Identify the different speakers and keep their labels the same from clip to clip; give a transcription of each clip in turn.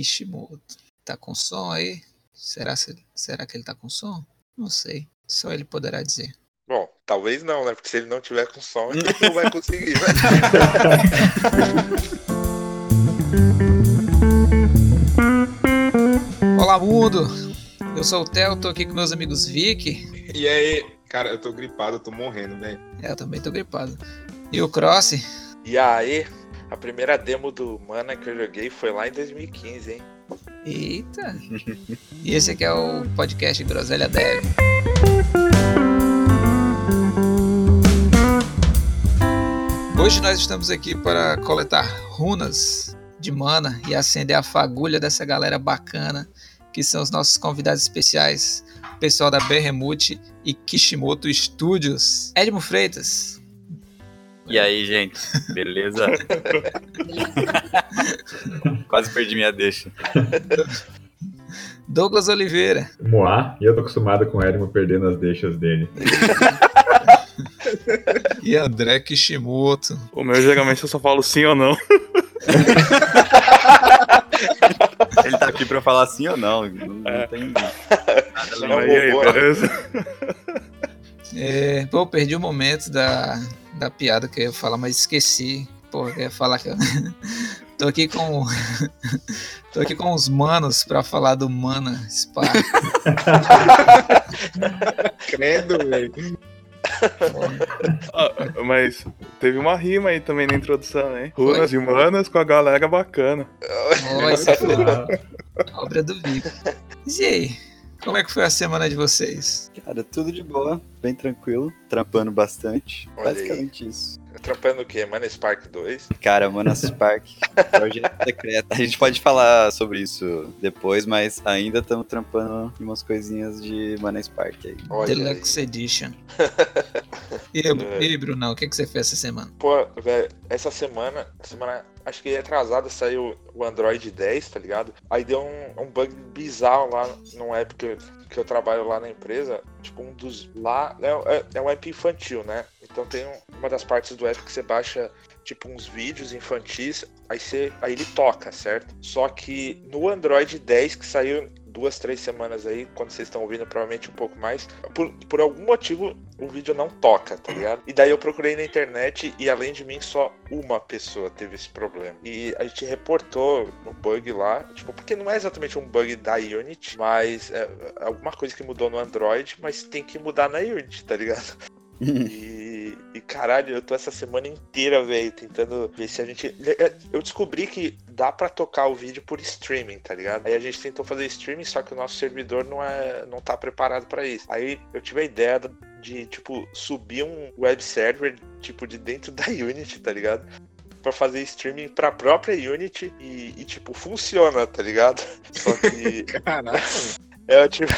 Speaker 1: Kishimoto. Tá com som aí? Será, se- será que ele tá com som? Não sei. Só ele poderá dizer.
Speaker 2: Bom, talvez não, né? Porque se ele não tiver com som, ele não vai conseguir. né?
Speaker 1: Olá, mundo! Eu sou o Theo, tô aqui com meus amigos Vic.
Speaker 3: E aí, cara, eu tô gripado, eu tô morrendo, velho.
Speaker 1: É, eu também tô gripado. E o Cross.
Speaker 2: E aí, a primeira demo do Mana que eu joguei foi lá em 2015, hein?
Speaker 1: Eita! E esse aqui é o podcast Groselha Dev. Hoje nós estamos aqui para coletar runas de mana e acender a fagulha dessa galera bacana, que são os nossos convidados especiais, o pessoal da Berremute e Kishimoto Studios. Edmo Freitas.
Speaker 4: E aí, gente? Beleza? Quase perdi minha deixa.
Speaker 1: Douglas Oliveira.
Speaker 5: Moá, e eu tô acostumado com o Edmo perdendo as deixas dele.
Speaker 1: E André Kishimoto.
Speaker 6: O meu geralmente eu só falo sim ou não.
Speaker 4: Ele tá aqui pra falar sim ou não. Não, não
Speaker 6: É.
Speaker 4: tem nada
Speaker 2: Não,
Speaker 6: aí, beleza?
Speaker 1: É, pô, perdi o momento da, da piada que eu ia falar, mas esqueci. Pô, eu ia falar que eu. Tô aqui com. Tô aqui com os manos pra falar do Mana Spark.
Speaker 3: Credo, velho.
Speaker 6: Ah, mas teve uma rima aí também na introdução, hein? Runas e manas com a galera bacana.
Speaker 1: Foi obra do Vico. E aí, como é que foi a semana de vocês?
Speaker 4: Cara, tudo de boa, bem tranquilo, trampando bastante.
Speaker 2: Olha aí.
Speaker 4: Basicamente isso.
Speaker 2: Trampando o quê? Mana Spark 2?
Speaker 4: Cara, Manas Park, projeto secreto. A gente pode falar sobre isso depois, mas ainda estamos trampando em umas coisinhas de Manas Park aí.
Speaker 2: Olha aí.
Speaker 1: Deluxe Edition. E, aí, e aí, Brunão, o que, que você fez essa semana?
Speaker 2: Pô, velho, essa semana, semana, acho que atrasada saiu o Android 10, tá ligado? Aí deu um, um bug bizarro lá num app que eu, que eu trabalho lá na empresa. Tipo, um dos. Lá. É, é- é um app infantil, né? Então tem um- uma das partes do app que você baixa. Tipo, uns vídeos infantis, aí, você, aí ele toca, certo? Só que no Android 10, que saiu duas, três semanas aí, quando vocês estão ouvindo, provavelmente um pouco mais, por, por algum motivo o vídeo não toca, tá ligado? E daí eu procurei na internet e além de mim só uma pessoa teve esse problema. E a gente reportou o bug lá, tipo, porque não é exatamente um bug da Unity, mas é alguma coisa que mudou no Android, mas tem que mudar na Unity, tá ligado? E, e, caralho, eu tô essa semana inteira, velho, tentando ver se a gente. Eu descobri que dá pra tocar o vídeo por streaming, tá ligado? Aí a gente tentou fazer streaming, só que o nosso servidor não é, não tá preparado pra isso. Aí eu tive a ideia de tipo subir um web server tipo de dentro da Unity, tá ligado? Pra fazer streaming pra própria Unity e, e, tipo funciona, tá ligado? Só que
Speaker 3: Caraca.
Speaker 2: é tipo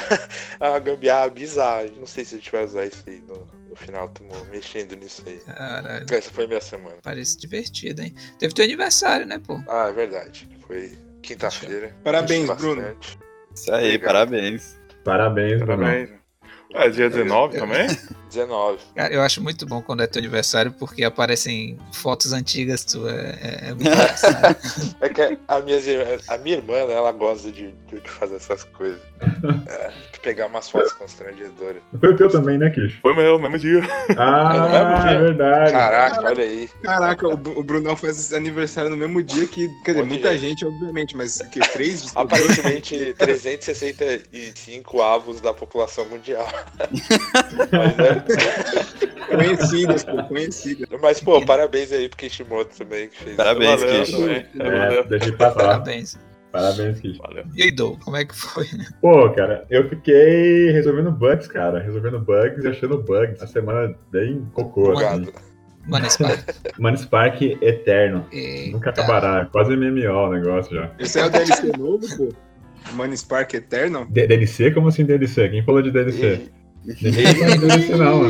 Speaker 2: uma gambiarra bizarra. Não sei se a gente vai usar isso aí no final. Tamo mexendo nisso aí.
Speaker 1: Caralho,
Speaker 2: Essa foi minha semana.
Speaker 1: parece divertido, hein? Teve teu aniversário, né, pô?
Speaker 2: Ah, é verdade. Foi quinta-feira.
Speaker 3: Parabéns, Bruno.
Speaker 2: bastante.
Speaker 4: Isso aí,
Speaker 2: Obrigado.
Speaker 4: parabéns.
Speaker 5: Parabéns, Bruno.
Speaker 6: Parabéns. É, dia 19 também?
Speaker 2: 19.
Speaker 1: Cara, eu acho muito bom quando é teu aniversário, porque aparecem fotos antigas tu. É, é, muito.
Speaker 2: É que a minha, a minha irmã, né, ela gosta de, de fazer essas coisas. É, de pegar umas fotos constrangedoras.
Speaker 5: Foi o teu também, né, Kish?
Speaker 6: Foi meu, mesmo dia.
Speaker 5: Ah,
Speaker 2: É no mesmo dia?
Speaker 5: é verdade.
Speaker 2: Caraca, olha aí.
Speaker 3: Caraca, o, o Brunão faz aniversário no mesmo dia que. Quer dizer, muita
Speaker 2: é?
Speaker 3: gente, obviamente, mas que três
Speaker 2: Aparentemente 365 avos da população mundial. Mas, é-
Speaker 3: conhecidas, pô, conhecidas.
Speaker 2: mas, pô, parabéns aí pro Kishimoto também, que fez.
Speaker 4: Parabéns,
Speaker 6: Valeu
Speaker 4: Kish.
Speaker 6: também.
Speaker 5: É,
Speaker 6: Valeu.
Speaker 5: deixei passar.
Speaker 1: Parabéns.
Speaker 5: Parabéns, Kish.
Speaker 6: Valeu.
Speaker 1: E aí, Dou, como é que foi?
Speaker 5: Pô, cara, eu fiquei resolvendo bugs, cara. Resolvendo bugs e achando bugs. A semana bem cocô, assim.
Speaker 2: Obrigado.
Speaker 1: Mano, Spark.
Speaker 5: Mano, Spark Eterno.
Speaker 1: Eita.
Speaker 5: Nunca acabará. Quase MMO o negócio já.
Speaker 3: Esse é o DLC novo, pô. Money Spark Eternal?
Speaker 5: D- DLC? Como assim DLC? Quem falou de DLC? Não.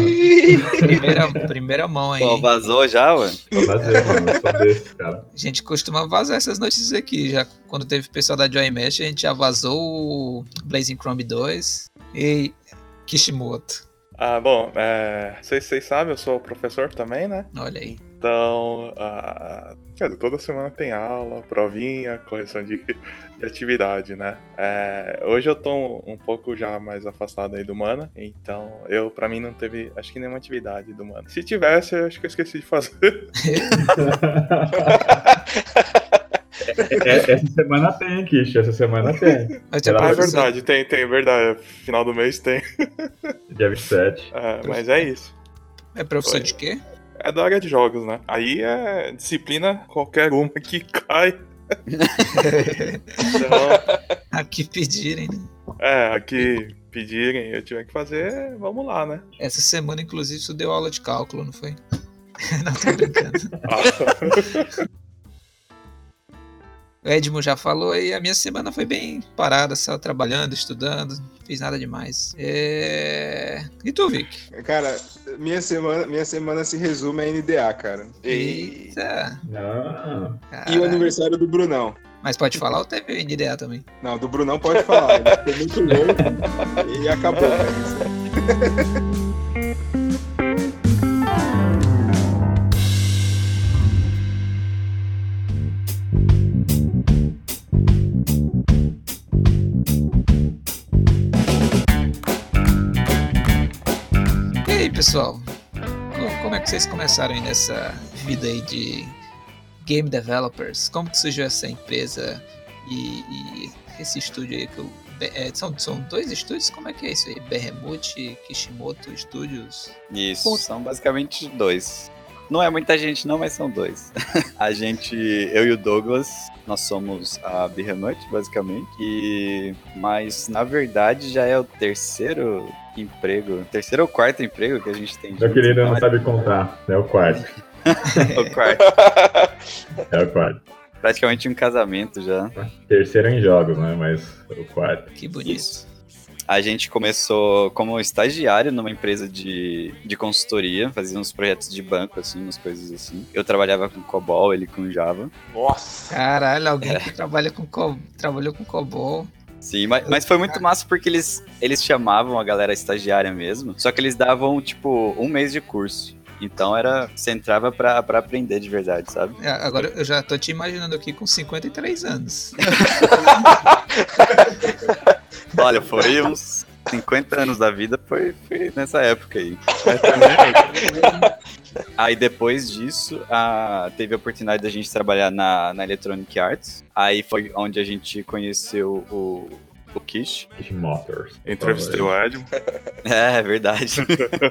Speaker 1: Primeira, primeira mão aí.
Speaker 4: Pô, vazou já, ué?
Speaker 5: Mano. Cara.
Speaker 1: A gente costuma vazar essas notícias aqui. Já quando teve pessoal da Joy Mesh, a gente já vazou o Blazing Chrome 2 e Kishimoto.
Speaker 6: Ah, bom, é, vocês, vocês sabem, eu sou professor também, né?
Speaker 1: Olha aí.
Speaker 6: Então, ah, Cara, toda semana tem aula, provinha, correção de, de atividade, né? É, hoje eu tô um, um pouco já mais afastado aí do Mana, então eu, pra mim, não teve, acho que nenhuma atividade do Mana. Se tivesse, eu acho que eu esqueci de fazer.
Speaker 5: É, essa semana tem, Kish. Essa semana tem.
Speaker 1: É
Speaker 6: Ah, é verdade, tem, tem, verdade. Final do mês tem.
Speaker 5: Dia 27.
Speaker 6: É, mas é isso.
Speaker 1: É professor
Speaker 6: Foi.
Speaker 1: de quê?
Speaker 6: É da área de jogos, né? Aí é disciplina qualquer uma que cai. Então,
Speaker 1: Aqui pedirem, né?
Speaker 6: é, aqui pedirem, eu tiver que fazer, vamos lá, né?
Speaker 1: Essa semana, inclusive, você deu aula de cálculo, não foi? não, tô brincando.
Speaker 6: Ah,
Speaker 1: O Edmo já falou aí, a minha semana foi bem parada, só trabalhando, estudando, não fiz nada demais. É... E tu, Vic?
Speaker 3: Cara, minha semana, minha semana se resume a NDA, cara.
Speaker 2: E...
Speaker 1: Eita!
Speaker 5: Não.
Speaker 3: E o aniversário do Brunão.
Speaker 1: Mas pode falar ou teve o NDA também?
Speaker 3: Não, do Brunão pode falar. Ele ficou muito louco e acabou,
Speaker 1: pessoal? Co- Como é que vocês começaram aí nessa vida aí de game developers? Como que surgiu essa empresa e, e esse estúdio aí que eu... é, são, são dois estúdios? Como é que é isso aí? Behemoth e Kishimoto Studios?
Speaker 4: Isso,
Speaker 1: Ponto.
Speaker 4: são basicamente dois. Não é muita gente não, mas são dois. a gente, eu e o Douglas, nós somos a Behemoth, basicamente. E, mas, na verdade, já é o terceiro emprego, terceiro ou quarto emprego que a gente tem.
Speaker 5: Meu querido não
Speaker 4: é
Speaker 5: sabe contar. É o quarto.
Speaker 4: o quarto.
Speaker 5: É o quarto.
Speaker 4: Praticamente um casamento já.
Speaker 5: Terceiro em jogos, né? Mas o quarto.
Speaker 1: Que bonito.
Speaker 4: Isso. A gente começou como estagiário numa empresa de, de consultoria, fazia uns projetos de banco, assim, umas coisas assim. Eu trabalhava com COBOL, ele com Java.
Speaker 2: Nossa!
Speaker 1: Caralho, alguém que trabalha com co... trabalhou com COBOL.
Speaker 4: Sim, mas, mas foi muito massa porque eles, eles chamavam a galera estagiária mesmo, só que eles davam, tipo, um mês de curso. Então era. Você entrava pra, pra aprender de verdade, sabe?
Speaker 1: É, Agora eu já tô te imaginando aqui com 53 anos.
Speaker 4: Olha, foi uns 50 anos da vida, foi, foi nessa época aí. Aí depois disso, a, teve a oportunidade da gente trabalhar na, na Electronic Arts. Aí foi onde a gente conheceu o, o Kish.
Speaker 5: Kish Motors.
Speaker 6: entrevistei o Edmo.
Speaker 4: É, é verdade.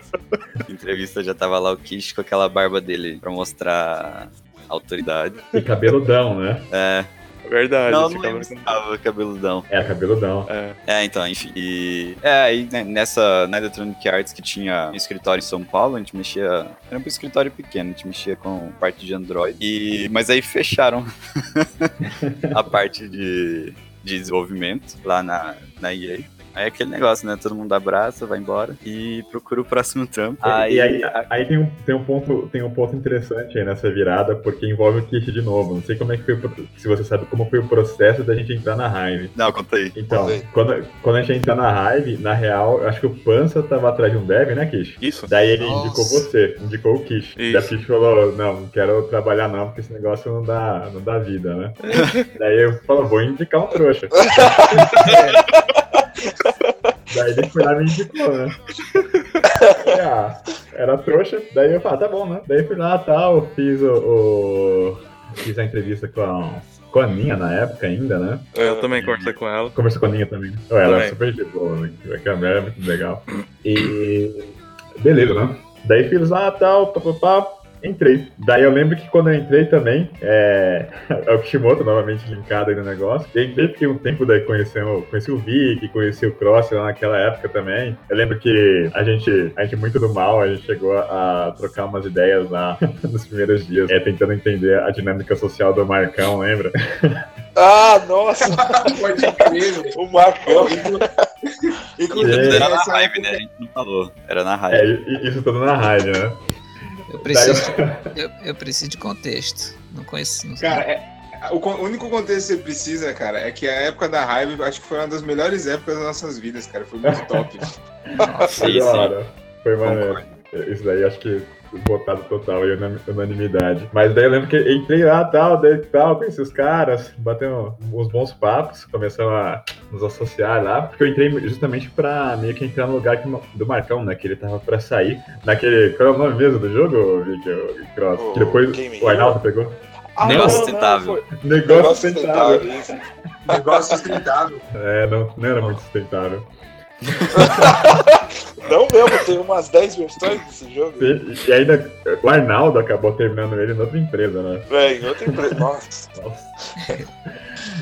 Speaker 4: Entrevista já tava lá o Kish com aquela barba dele pra mostrar autoridade.
Speaker 5: E cabeludão, né?
Speaker 4: É,
Speaker 6: Verdade.
Speaker 4: não, não
Speaker 6: cabelo
Speaker 4: lembro se tava cabeludão.
Speaker 5: É, cabeludão.
Speaker 6: É,
Speaker 4: É, então, enfim. E, é, aí né, nessa, na Electronic Arts que tinha um escritório em São Paulo, a gente mexia. Era um escritório pequeno, a gente mexia com parte de Android. E, mas aí fecharam a parte de, de desenvolvimento lá na, na EA. Aí é aquele negócio, né? Todo mundo abraça, vai embora e procura o próximo trampo.
Speaker 5: e aí, aí tem, um, tem, um ponto, tem um ponto interessante aí nessa virada, porque envolve o Kish de novo. Não sei como é que foi, se você sabe como foi o processo da gente entrar na Hive.
Speaker 4: Não, conta aí.
Speaker 5: Então,
Speaker 2: Conta aí.
Speaker 5: quando, quando a gente entra na Hive, na real, eu acho que o Pança tava atrás de um dev, né, Kish?
Speaker 6: isso.
Speaker 5: Daí ele
Speaker 1: Nossa.
Speaker 5: indicou você, indicou o Kish.
Speaker 6: Isso.
Speaker 5: Daí o Kish falou, não, não quero trabalhar não, porque esse negócio não dá, não dá vida, né? Daí eu falei, vou indicar um trouxa. Daí ele foi lá e me indicou, né? Ah, era trouxa, daí eu falei, ah, tá bom, né? Daí fui lá tal, fiz o, o- Fiz a entrevista com a, com a Aninha na época ainda, né?
Speaker 6: Eu também conversei com ela.
Speaker 5: Conversei com a Aninha também. Ela é
Speaker 6: Também.
Speaker 5: super de boa, né? A mulher é muito legal. E. Beleza, né? Daí fiz lá tal, papapá. Entrei. Daí eu lembro que quando eu entrei também, é, é o Kishimoto novamente linkado aí no negócio. Eu entrei fiquei um tempo daí conhecendo, conheci o Vic, conheci o Cross lá naquela época também. Eu lembro que a gente, a gente muito do mal, a gente chegou a trocar umas ideias lá nos primeiros dias, é, tentando entender a dinâmica social do Marcão, lembra?
Speaker 2: Ah, nossa!
Speaker 3: Pode crer.
Speaker 2: O Marcão.
Speaker 3: Inclusive,
Speaker 4: Era na Hive, né? A gente não falou. Era na
Speaker 5: É, e- e isso tudo na rádio, né?
Speaker 1: Eu preciso, de, eu, eu preciso de contexto. Não conheço. Não.
Speaker 3: Cara, é- o, o único contexto que você precisa, cara, é que a época da raiva, acho que foi uma das melhores épocas das nossas vidas, cara. Foi muito top.
Speaker 1: Nossa,
Speaker 5: Foi
Speaker 4: Sim,
Speaker 5: hora. Foi maneiro.
Speaker 4: Concordo.
Speaker 5: Isso daí acho que votado total e unanimidade. Mas daí eu lembro que entrei lá tal, daí tal, conheci os caras, batendo uns bons papos, começamos a nos associar lá, porque eu entrei justamente pra meio que entrar no lugar que, do Marcão, né? Que ele tava pra sair naquele. Qual é o nome mesmo do jogo, Victor Cross? que depois o Arnaldo pegou.
Speaker 4: Ah, Negócio sustentável.
Speaker 5: Negócio sustentável.
Speaker 3: Negócio sustentável.
Speaker 5: É, não, não era muito sustentável.
Speaker 2: Não mesmo, tem umas 10 versões desse jogo.
Speaker 5: E, ainda o Arnaldo acabou terminando ele em outra empresa, né?
Speaker 2: É, em outra empresa. Nossa.
Speaker 5: Nossa.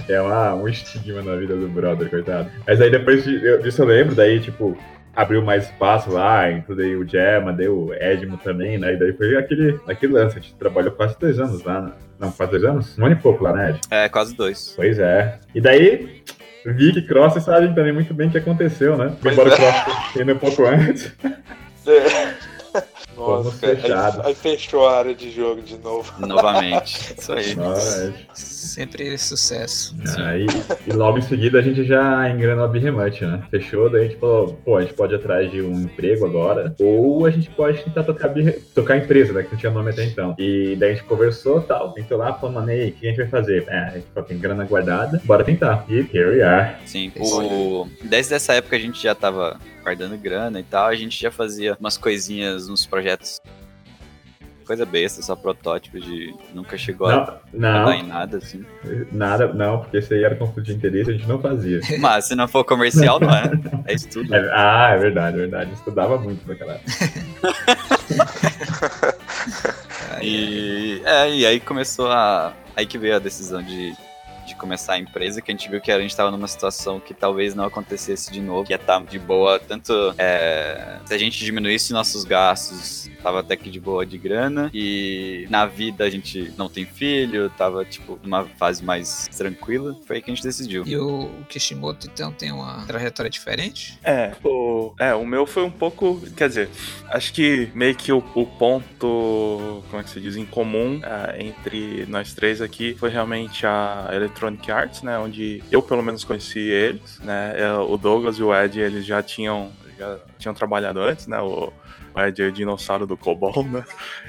Speaker 5: É uma, um estigma na vida do brother, coitado. Mas aí depois disso eu lembro, daí, tipo, abriu mais espaço lá, incluiu o Gemma, deu o Edmo também, né? E daí foi aquele, aquele lance, a gente trabalhou quase dois anos lá, né? Não, quase dois anos? Um ano e pouco lá, né, Ed?
Speaker 4: É, quase dois.
Speaker 5: Pois é. E daí, Vi que Cross sabem também muito bem o que aconteceu, né?
Speaker 2: Pois
Speaker 5: Embora
Speaker 2: é.
Speaker 5: o Cross indo um pouco antes.
Speaker 2: É. Nossa, cara.
Speaker 5: fechados.
Speaker 2: Aí, aí fechou a área de jogo de novo.
Speaker 4: Novamente. Isso aí.
Speaker 5: Mas,
Speaker 1: Sempre sucesso.
Speaker 5: aí, e logo em seguida a gente já engranou a Birremut, né? Fechou, daí a gente falou, pô, a gente pode ir atrás de um emprego agora, ou a gente pode tentar tocar, birre... tocar a empresa, né? Que não tinha nome até então. E daí a gente conversou e tal. Entrou lá, falou, mano, aí, o que a gente vai fazer? É, a gente falou, tem grana guardada, bora tentar. E here we are.
Speaker 4: Sim, o... desde essa época a gente já tava guardando grana e tal, a gente já fazia umas coisinhas nos projetos. Coisa besta, só protótipo de. Nunca chegou a
Speaker 5: Não,
Speaker 4: a dar
Speaker 5: não,
Speaker 4: em nada, assim.
Speaker 5: nada, não, porque isso aí era conflito de interesse, a gente não fazia.
Speaker 4: Mas se não for comercial, não é. É estudo.
Speaker 5: É- ah, é verdade, é verdade. Estudava muito naquela época.
Speaker 4: E, é, e aí começou a. Aí que veio a decisão de, de começar a empresa, que a gente viu que a gente estava numa situação que talvez não acontecesse de novo, que ia estar de boa, tanto é, se a gente diminuísse nossos gastos, tava até que de boa de grana, e na vida a gente não tem filho, tava tipo numa fase mais tranquila, foi aí que a gente decidiu.
Speaker 1: E o Kishimoto, então, tem uma trajetória diferente?
Speaker 6: É, o, é, o meu foi um pouco. Quer dizer, acho que meio que o, o ponto, como é que se diz, em comum ah, entre nós três aqui foi realmente a Electronic Arts, né? Onde eu pelo menos conheci eles, né? é, O Douglas e o Ed, eles já tinham, já tinham trabalhado antes, né? O, Ed é o dinossauro do COBOL, né?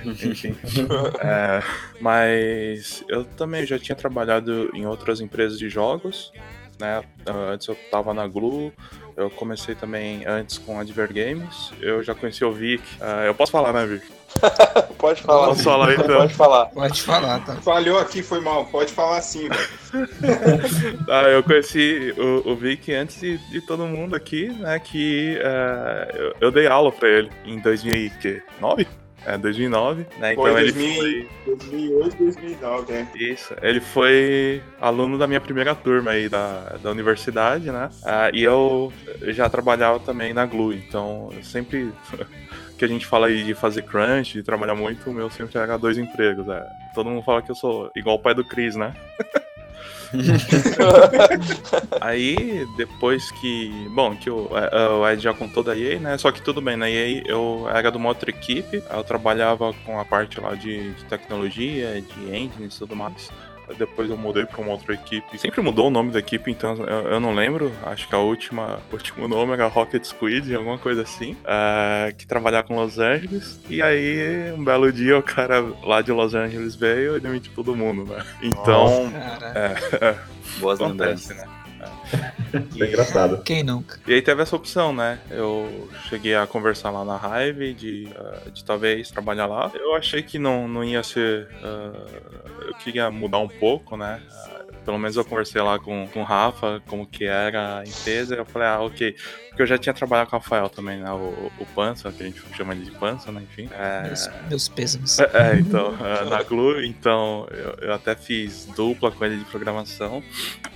Speaker 6: Enfim. É, mas eu também já tinha trabalhado em outras empresas de jogos, né? Antes eu tava na Glue, eu comecei também antes com a Adver Games, eu já conheci o Vic. Ah, eu posso falar, né, Vic?
Speaker 2: Pode falar.
Speaker 6: Posso falar então?
Speaker 2: Pode falar.
Speaker 1: Pode falar, tá?
Speaker 3: Falhou aqui, foi mal. Pode falar sim, velho.
Speaker 6: Ah, eu conheci o, o Vic antes de, de todo mundo aqui, né? Que ah, eu, eu dei aula pra ele em 2009? É, 2009, né? Então
Speaker 3: Foi
Speaker 6: ele
Speaker 3: 2000.
Speaker 6: foi.
Speaker 3: 2008, 2009, né?
Speaker 6: Isso, ele foi aluno da minha primeira turma aí da, da universidade, né? Ah, e eu já trabalhava também na Glue, então eu sempre que a gente fala aí de fazer crunch, de trabalhar muito, o meu sempre era dois empregos. É. Todo mundo fala que eu sou igual o pai do Chris, né? Aí, depois que. Bom, que o, é, o Ed já contou da EA, né? Só que tudo bem, na EA eu era de uma outra equipe, eu trabalhava com a parte lá de, de tecnologia, de engines e tudo mais. Depois eu mudei pra uma outra equipe. Sempre mudou o nome da equipe, então eu, eu não lembro. Acho que a última, o último nome era Rocket Squid, alguma coisa assim. eh, que trabalhava com Los Angeles. E aí, um belo dia, o cara lá de Los Angeles veio e demitiu todo mundo, né? Então,
Speaker 1: Cara,
Speaker 4: Boas
Speaker 6: acontece,
Speaker 4: lembranças.
Speaker 6: né?
Speaker 5: Isso é engraçado.
Speaker 1: quem nunca?
Speaker 6: E aí teve essa opção, né? Eu cheguei a conversar lá na Hive de, ah, de talvez trabalhar lá. Eu achei que não, não ia ser. ah, eu queria mudar um pouco, né? Ah, pelo menos eu conversei lá com, com o Rafa, como que era a empresa. Eu falei, ah, ok. Porque eu já tinha trabalhado com o Rafael também, né? O, o Pança, que a gente chama ele de Pança, né? Enfim. É,
Speaker 1: Meus, meus pêsames.
Speaker 6: é, é, então, é, na Glue, então eu, eu até fiz dupla com ele de programação.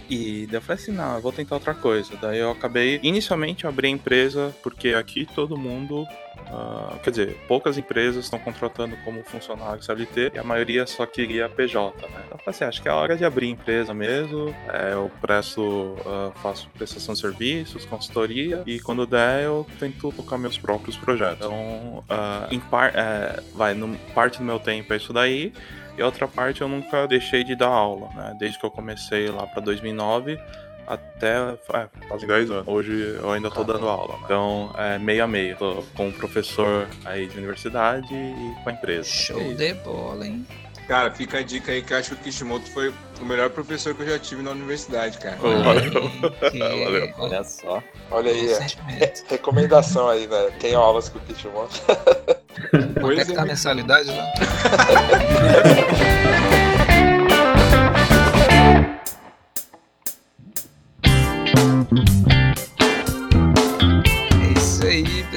Speaker 6: E daí eu falei assim, não, eu vou tentar outra coisa. Daí eu acabei, inicialmente eu abri a empresa, porque aqui todo mundo, ah, quer dizer, poucas empresas estão contratando como funcionário CLT e a maioria só queria PJ, né? Então assim, acho que é a hora de abrir empresa mesmo. É, eu presto, ah, faço prestação de serviços, consultoria e quando der eu tento tocar meus próprios projetos. Então, ah, em par, é, vai, no, parte do meu tempo é isso daí. E outra parte eu nunca deixei de dar aula, né? Desde que eu comecei lá para 2009, até é, faz 10 anos. Hoje eu ainda tô dando aula. Né? Então, é meio a meio. Tô com o professor aí de universidade e com a empresa.
Speaker 1: Show de bola, hein?
Speaker 3: Cara, fica a dica aí que eu acho que o Kishimoto foi o melhor professor que eu já tive na universidade, cara.
Speaker 6: Valeu.
Speaker 1: Que-
Speaker 6: Valeu.
Speaker 4: Olha só.
Speaker 2: Olha aí, é. recomendação aí, né? Tem aulas com o Kishimoto.
Speaker 1: Quanto é que tá a
Speaker 3: é.
Speaker 1: mensalidade lá? É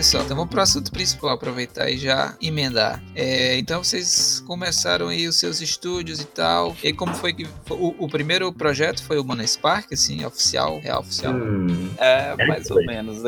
Speaker 1: pessoal. Então vamos pro assunto principal, aproveitar e já emendar. É, então vocês começaram aí os seus estúdios e tal. E como foi que. O, o primeiro projeto foi o Mana Spark, assim, oficial, real oficial.
Speaker 5: Hum,
Speaker 4: É,
Speaker 5: É
Speaker 4: mais ou
Speaker 5: foi.
Speaker 4: menos.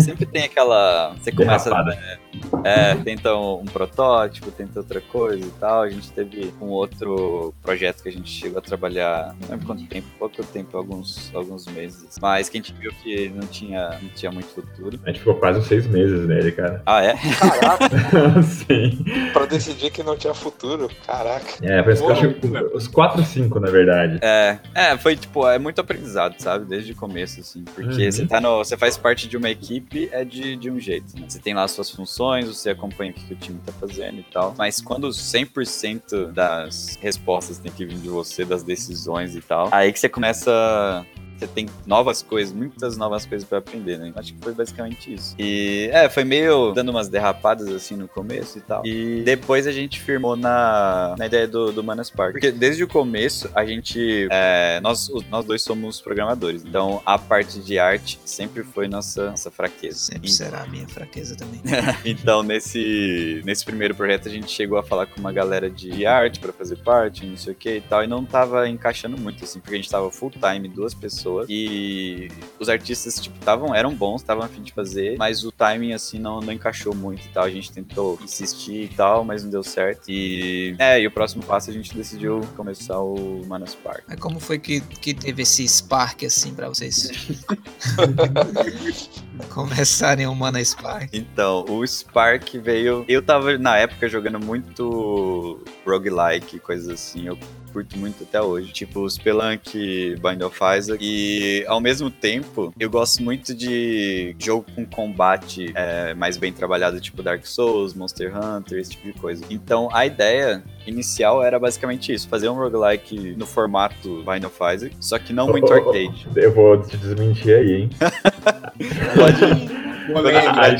Speaker 4: Sempre tem aquela. Você começa.
Speaker 5: derrapada.
Speaker 4: É, tenta um, um protótipo, tenta outra coisa e tal. A gente teve um outro projeto que a gente chegou a trabalhar, não lembro quanto tempo, pouco tempo, alguns, alguns meses. Mas que a gente viu que não tinha, não tinha muito futuro.
Speaker 5: A gente ficou quase uns seis meses nele, cara.
Speaker 4: Ah, é?
Speaker 2: Caraca,
Speaker 5: Sim.
Speaker 2: pra decidir que não tinha futuro. Caraca.
Speaker 5: É, parece que eu acho que os quatro, cinco, na verdade.
Speaker 4: É, é, foi tipo, é muito aprendizado, sabe? Desde o começo, assim. Porque
Speaker 5: Uhum.
Speaker 4: você tá no. Você faz parte de uma equipe, é de, de um jeito, né? Você tem lá as suas funções, você acompanha o que, que o time tá fazendo e tal. Mas quando 100% das respostas tem que vir de você, das decisões e tal, aí que você começa. Você tem novas coisas, muitas novas coisas pra aprender, né? Acho que foi basicamente isso. E é, foi meio dando umas derrapadas assim no começo e tal. E depois a gente firmou na, na ideia do, do Manas Park. Porque desde o começo a gente. é, nós, nós dois somos programadores. Então a parte de arte sempre foi nossa, nossa fraqueza.
Speaker 1: Sempre será a minha fraqueza também.
Speaker 4: Então, nesse, nesse primeiro projeto, a gente chegou a falar com uma galera de arte pra fazer parte, não sei o que e tal, e não tava encaixando muito, assim, porque a gente tava full time, duas pessoas, e os artistas, tipo, tavam, eram bons, estavam a fim de fazer, mas o timing, assim, não, não encaixou muito e tal. A gente tentou insistir e tal, mas não deu certo. E, é, e o próximo passo a gente decidiu começar o Manas Park.
Speaker 1: Mas como foi que, que teve esse spark assim pra vocês começarem o Mana Spark?
Speaker 4: Então, o Spark veio. Eu tava na época jogando muito roguelike, coisas assim. Eu curto muito até hoje. Tipo, Spelunk, Bind of Isaac. E ao mesmo tempo, eu gosto muito de jogo com combate é, mais bem trabalhado, tipo Dark Souls, Monster Hunter, esse tipo de coisa. Então, a ideia inicial era basicamente isso: fazer um roguelike no formato Bind of Isaac, só que não muito
Speaker 5: ô,
Speaker 4: arcade.
Speaker 5: Eu vou te desmentir aí, hein?
Speaker 4: Pode. Quando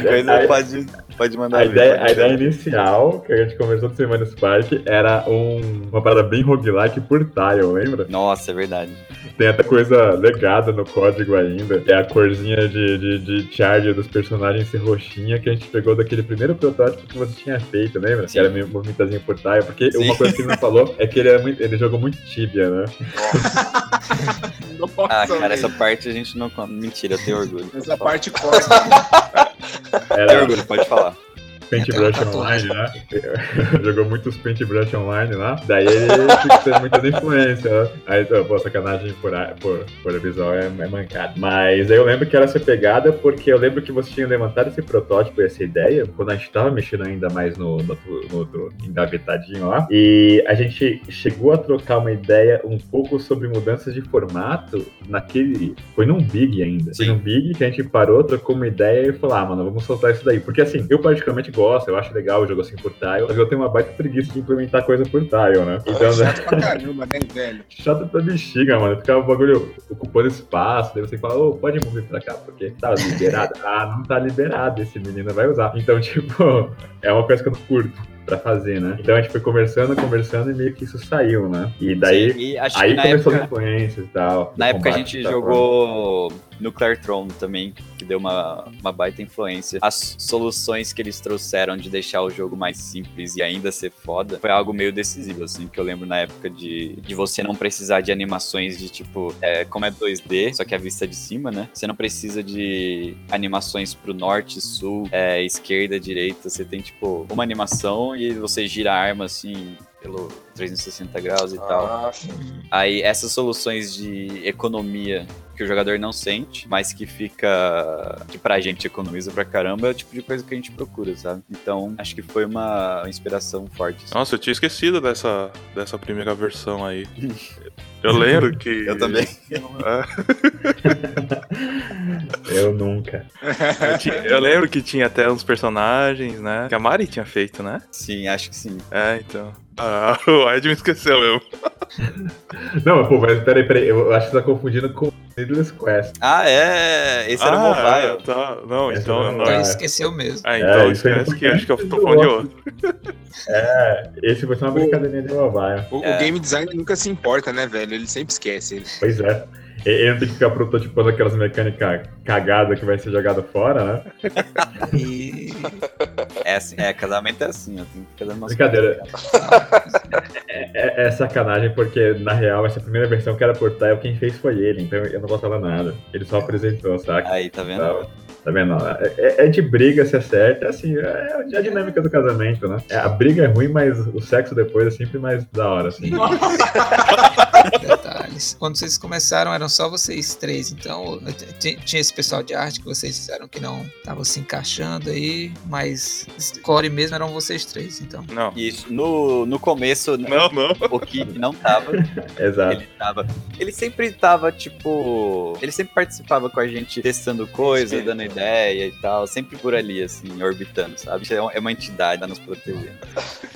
Speaker 4: coisa,
Speaker 5: a-
Speaker 4: pode, pode mandar
Speaker 5: A
Speaker 4: ver,
Speaker 5: ideia,
Speaker 4: pode
Speaker 5: a ideia inicial, que a gente conversou do Semana Spark, era um- uma parada bem roguelike por tile, lembra?
Speaker 4: Nossa, é verdade.
Speaker 5: Tem até coisa legada no código ainda. É a corzinha de, de, de charge dos personagens ser roxinha que a gente pegou daquele primeiro protótipo que você tinha feito, lembra?
Speaker 4: Sim.
Speaker 5: Que era meio movimentazinho por tile. Porque
Speaker 4: Sim.
Speaker 5: uma coisa que ele não falou é que ele, era muito- ele jogou muito Tibia, né?
Speaker 3: Nossa,
Speaker 4: Ah, cara, essa parte a gente não conta. Mentira, eu tenho orgulho.
Speaker 3: Essa parte corta.
Speaker 4: Tenho
Speaker 5: Era
Speaker 4: orgulho, pode falar.
Speaker 5: Paintbrush
Speaker 1: uma
Speaker 5: Online, né? Jogou muitos Paintbrush Online lá. Daí ele que ter muitas influências? Aí, pô, sacanagem por, a- por, por visual é, é mancado. Mas aí eu lembro que era essa pegada, porque eu lembro que você tinha levantado esse protótipo, essa ideia, quando a gente tava mexendo ainda mais no, no, no outro engavetadinho lá. E a gente chegou a trocar uma ideia um pouco sobre mudanças de formato naquele. Foi num Big ainda. Foi
Speaker 4: Sim.
Speaker 5: num Big que a gente parou, trocou uma ideia e falou: ah, mano, vamos soltar isso daí. Porque assim, eu particularmente gosto, eu acho legal o jogo assim por tile, mas eu tenho uma baita preguiça de implementar coisa por tile, né? Então, né?
Speaker 3: Chato pra caramba, né, velho?
Speaker 5: Chato pra bexiga, mano. Ficava o bagulho ocupando espaço, daí você fala, ô, pode mover pra cá, porque tá liberado. ah, não tá liberado, esse menino vai usar. Então, tipo, é uma coisa que eu não curto pra fazer, né? Então a gente foi conversando, conversando e meio que isso saiu, né? E daí.
Speaker 4: Sim, e acho
Speaker 5: Aí começou as
Speaker 4: época,
Speaker 5: influências e tal.
Speaker 4: na época a gente jogou Nuclear Throne também, que deu uma, uma baita influência. As soluções que eles trouxeram de deixar o jogo mais simples e ainda ser foda foi algo meio decisivo, assim, que eu lembro na época de, de você não precisar de animações de tipo, é, como é 2D, só que a vista de cima, né? Você não precisa de animações pro norte, sul, é, esquerda, direita. Você tem, tipo, uma animação e você gira a arma assim. Pelo 360 graus e tal.
Speaker 2: Ah, sim.
Speaker 4: Aí essas soluções de economia que o jogador não sente, mas que fica. que pra gente economiza pra caramba, é o tipo de coisa que a gente procura, sabe? Então, acho que foi uma inspiração forte. assim.
Speaker 6: Nossa, eu tinha esquecido dessa, dessa primeira versão aí. Eu lembro que.
Speaker 4: Eu também.
Speaker 5: Eu nunca.
Speaker 6: Eu, tinha- eu lembro que tinha até uns personagens, né? Que a Mari tinha feito, né?
Speaker 4: Sim, acho que sim.
Speaker 6: É, então. Ah, o Ed me esqueceu mesmo.
Speaker 5: Não, pô, mas peraí, peraí. Eu acho que você tá confundindo com Needless Quest.
Speaker 4: Ah, é. Esse era o
Speaker 6: ah,
Speaker 4: mobile.
Speaker 6: tá. Não,
Speaker 5: Esse
Speaker 6: então.
Speaker 5: o
Speaker 6: não.
Speaker 1: Então esqueceu mesmo.
Speaker 6: Ah, então
Speaker 5: É, isso aí
Speaker 6: esquece que acho que eu tô falando de outro.
Speaker 5: É, esse foi só uma brincadeirinha de mobile.
Speaker 3: O, o
Speaker 4: É.
Speaker 3: game designer nunca se importa, né, velho? Ele sempre esquece.
Speaker 5: Pois é. E- Ele não tem que ficar prototipando aquelas mecânicas cagadas que vai ser jogada fora, né?
Speaker 1: E
Speaker 4: É, assim, é, casamento é assim, eu tenho que fazer umas
Speaker 5: Brincadeira.
Speaker 4: coisas.
Speaker 5: É, é sacanagem porque, na real, essa primeira versão que era portátil, quem fez foi ele, então eu não falar nada. Ele só apresentou, saca?
Speaker 4: Aí, tá vendo?
Speaker 5: Tá, tá vendo? É, é- é de briga se acerta, assim, é, é a dinâmica do casamento, né? É, a briga é ruim, mas o sexo depois é sempre mais da hora, assim.
Speaker 1: Quando vocês começaram, eram só vocês três. Então, tinha esse pessoal de arte que vocês disseram que não tava se encaixando aí, mas core mesmo eram vocês três. Então,
Speaker 6: Não.
Speaker 4: Isso, no, no começo,
Speaker 6: Não, não.
Speaker 4: o Kip não tava.
Speaker 5: Exato.
Speaker 4: Ele tava. Ele sempre tava, tipo. Ele sempre participava com a gente testando coisa, dando ideia e tal. Sempre por ali, assim, orbitando, sabe? É uma- é uma entidade tá nos protegendo.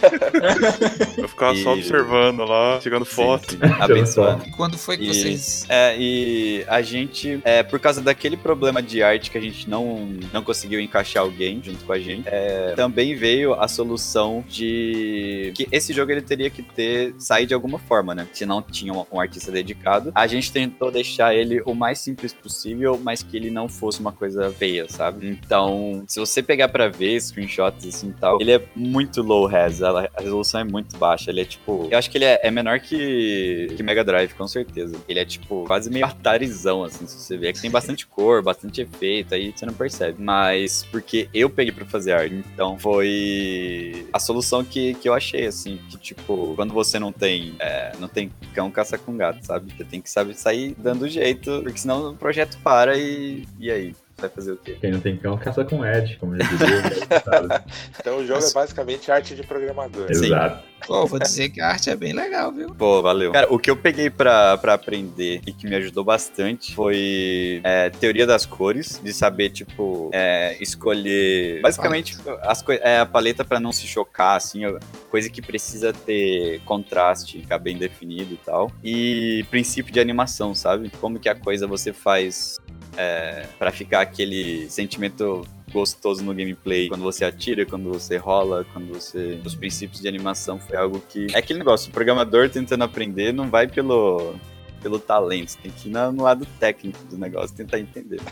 Speaker 6: Eu ficava só
Speaker 4: E-
Speaker 6: observando lá, tirando foto.
Speaker 4: Sim, sim, abençoando.
Speaker 1: Quando foi que
Speaker 4: E-
Speaker 1: vocês.
Speaker 4: É, e a gente, é, por causa daquele problema de arte que a gente não, não conseguiu encaixar alguém junto com a gente, é, também veio a solução de que esse jogo ele teria que ter sair de alguma forma, né? Se não tinha um, um artista dedicado, a gente tentou deixar ele o mais simples possível, mas que ele não fosse uma coisa feia, sabe? Então, se você pegar pra ver screenshots assim e tal, ele é muito low res, a a resolução é muito baixa, ele é tipo, eu acho que ele é, é menor que, que Mega Drive, com certeza. Ele é tipo quase meio Atarizão, assim, se você ver. É que tem bastante cor, bastante efeito, aí você não percebe. Mas porque eu peguei pra fazer arte, então foi a solução que, que eu achei, assim, que tipo, quando você não tem, é, não tem cão caça com gato, sabe? Você tem que saber sair dando jeito, porque senão o projeto para e, e aí? Vai fazer o quê?
Speaker 5: Quem não tem cão, caça com Ed, como já dizia.
Speaker 2: Então o jogo é basicamente arte de programador.
Speaker 4: Sim.
Speaker 5: Exato.
Speaker 1: Pô, vou dizer que a arte é bem legal, viu?
Speaker 4: Pô, valeu. Cara, o que eu peguei pra, pra aprender e que me ajudou bastante foi é, teoria das cores, de saber, tipo, é, escolher. Basicamente, as é, a paleta pra não se chocar, assim, coisa que precisa ter contraste, ficar bem definido e tal. E princípio de animação, sabe? Como que a coisa você faz é, para ficar aquele sentimento gostoso no gameplay, quando você atira, quando você rola, quando você. Os princípios de animação foi algo que. É aquele negócio, o programador tentando aprender não vai pelo. Pelo talento, você tem que ir no lado técnico do negócio, tentar entender.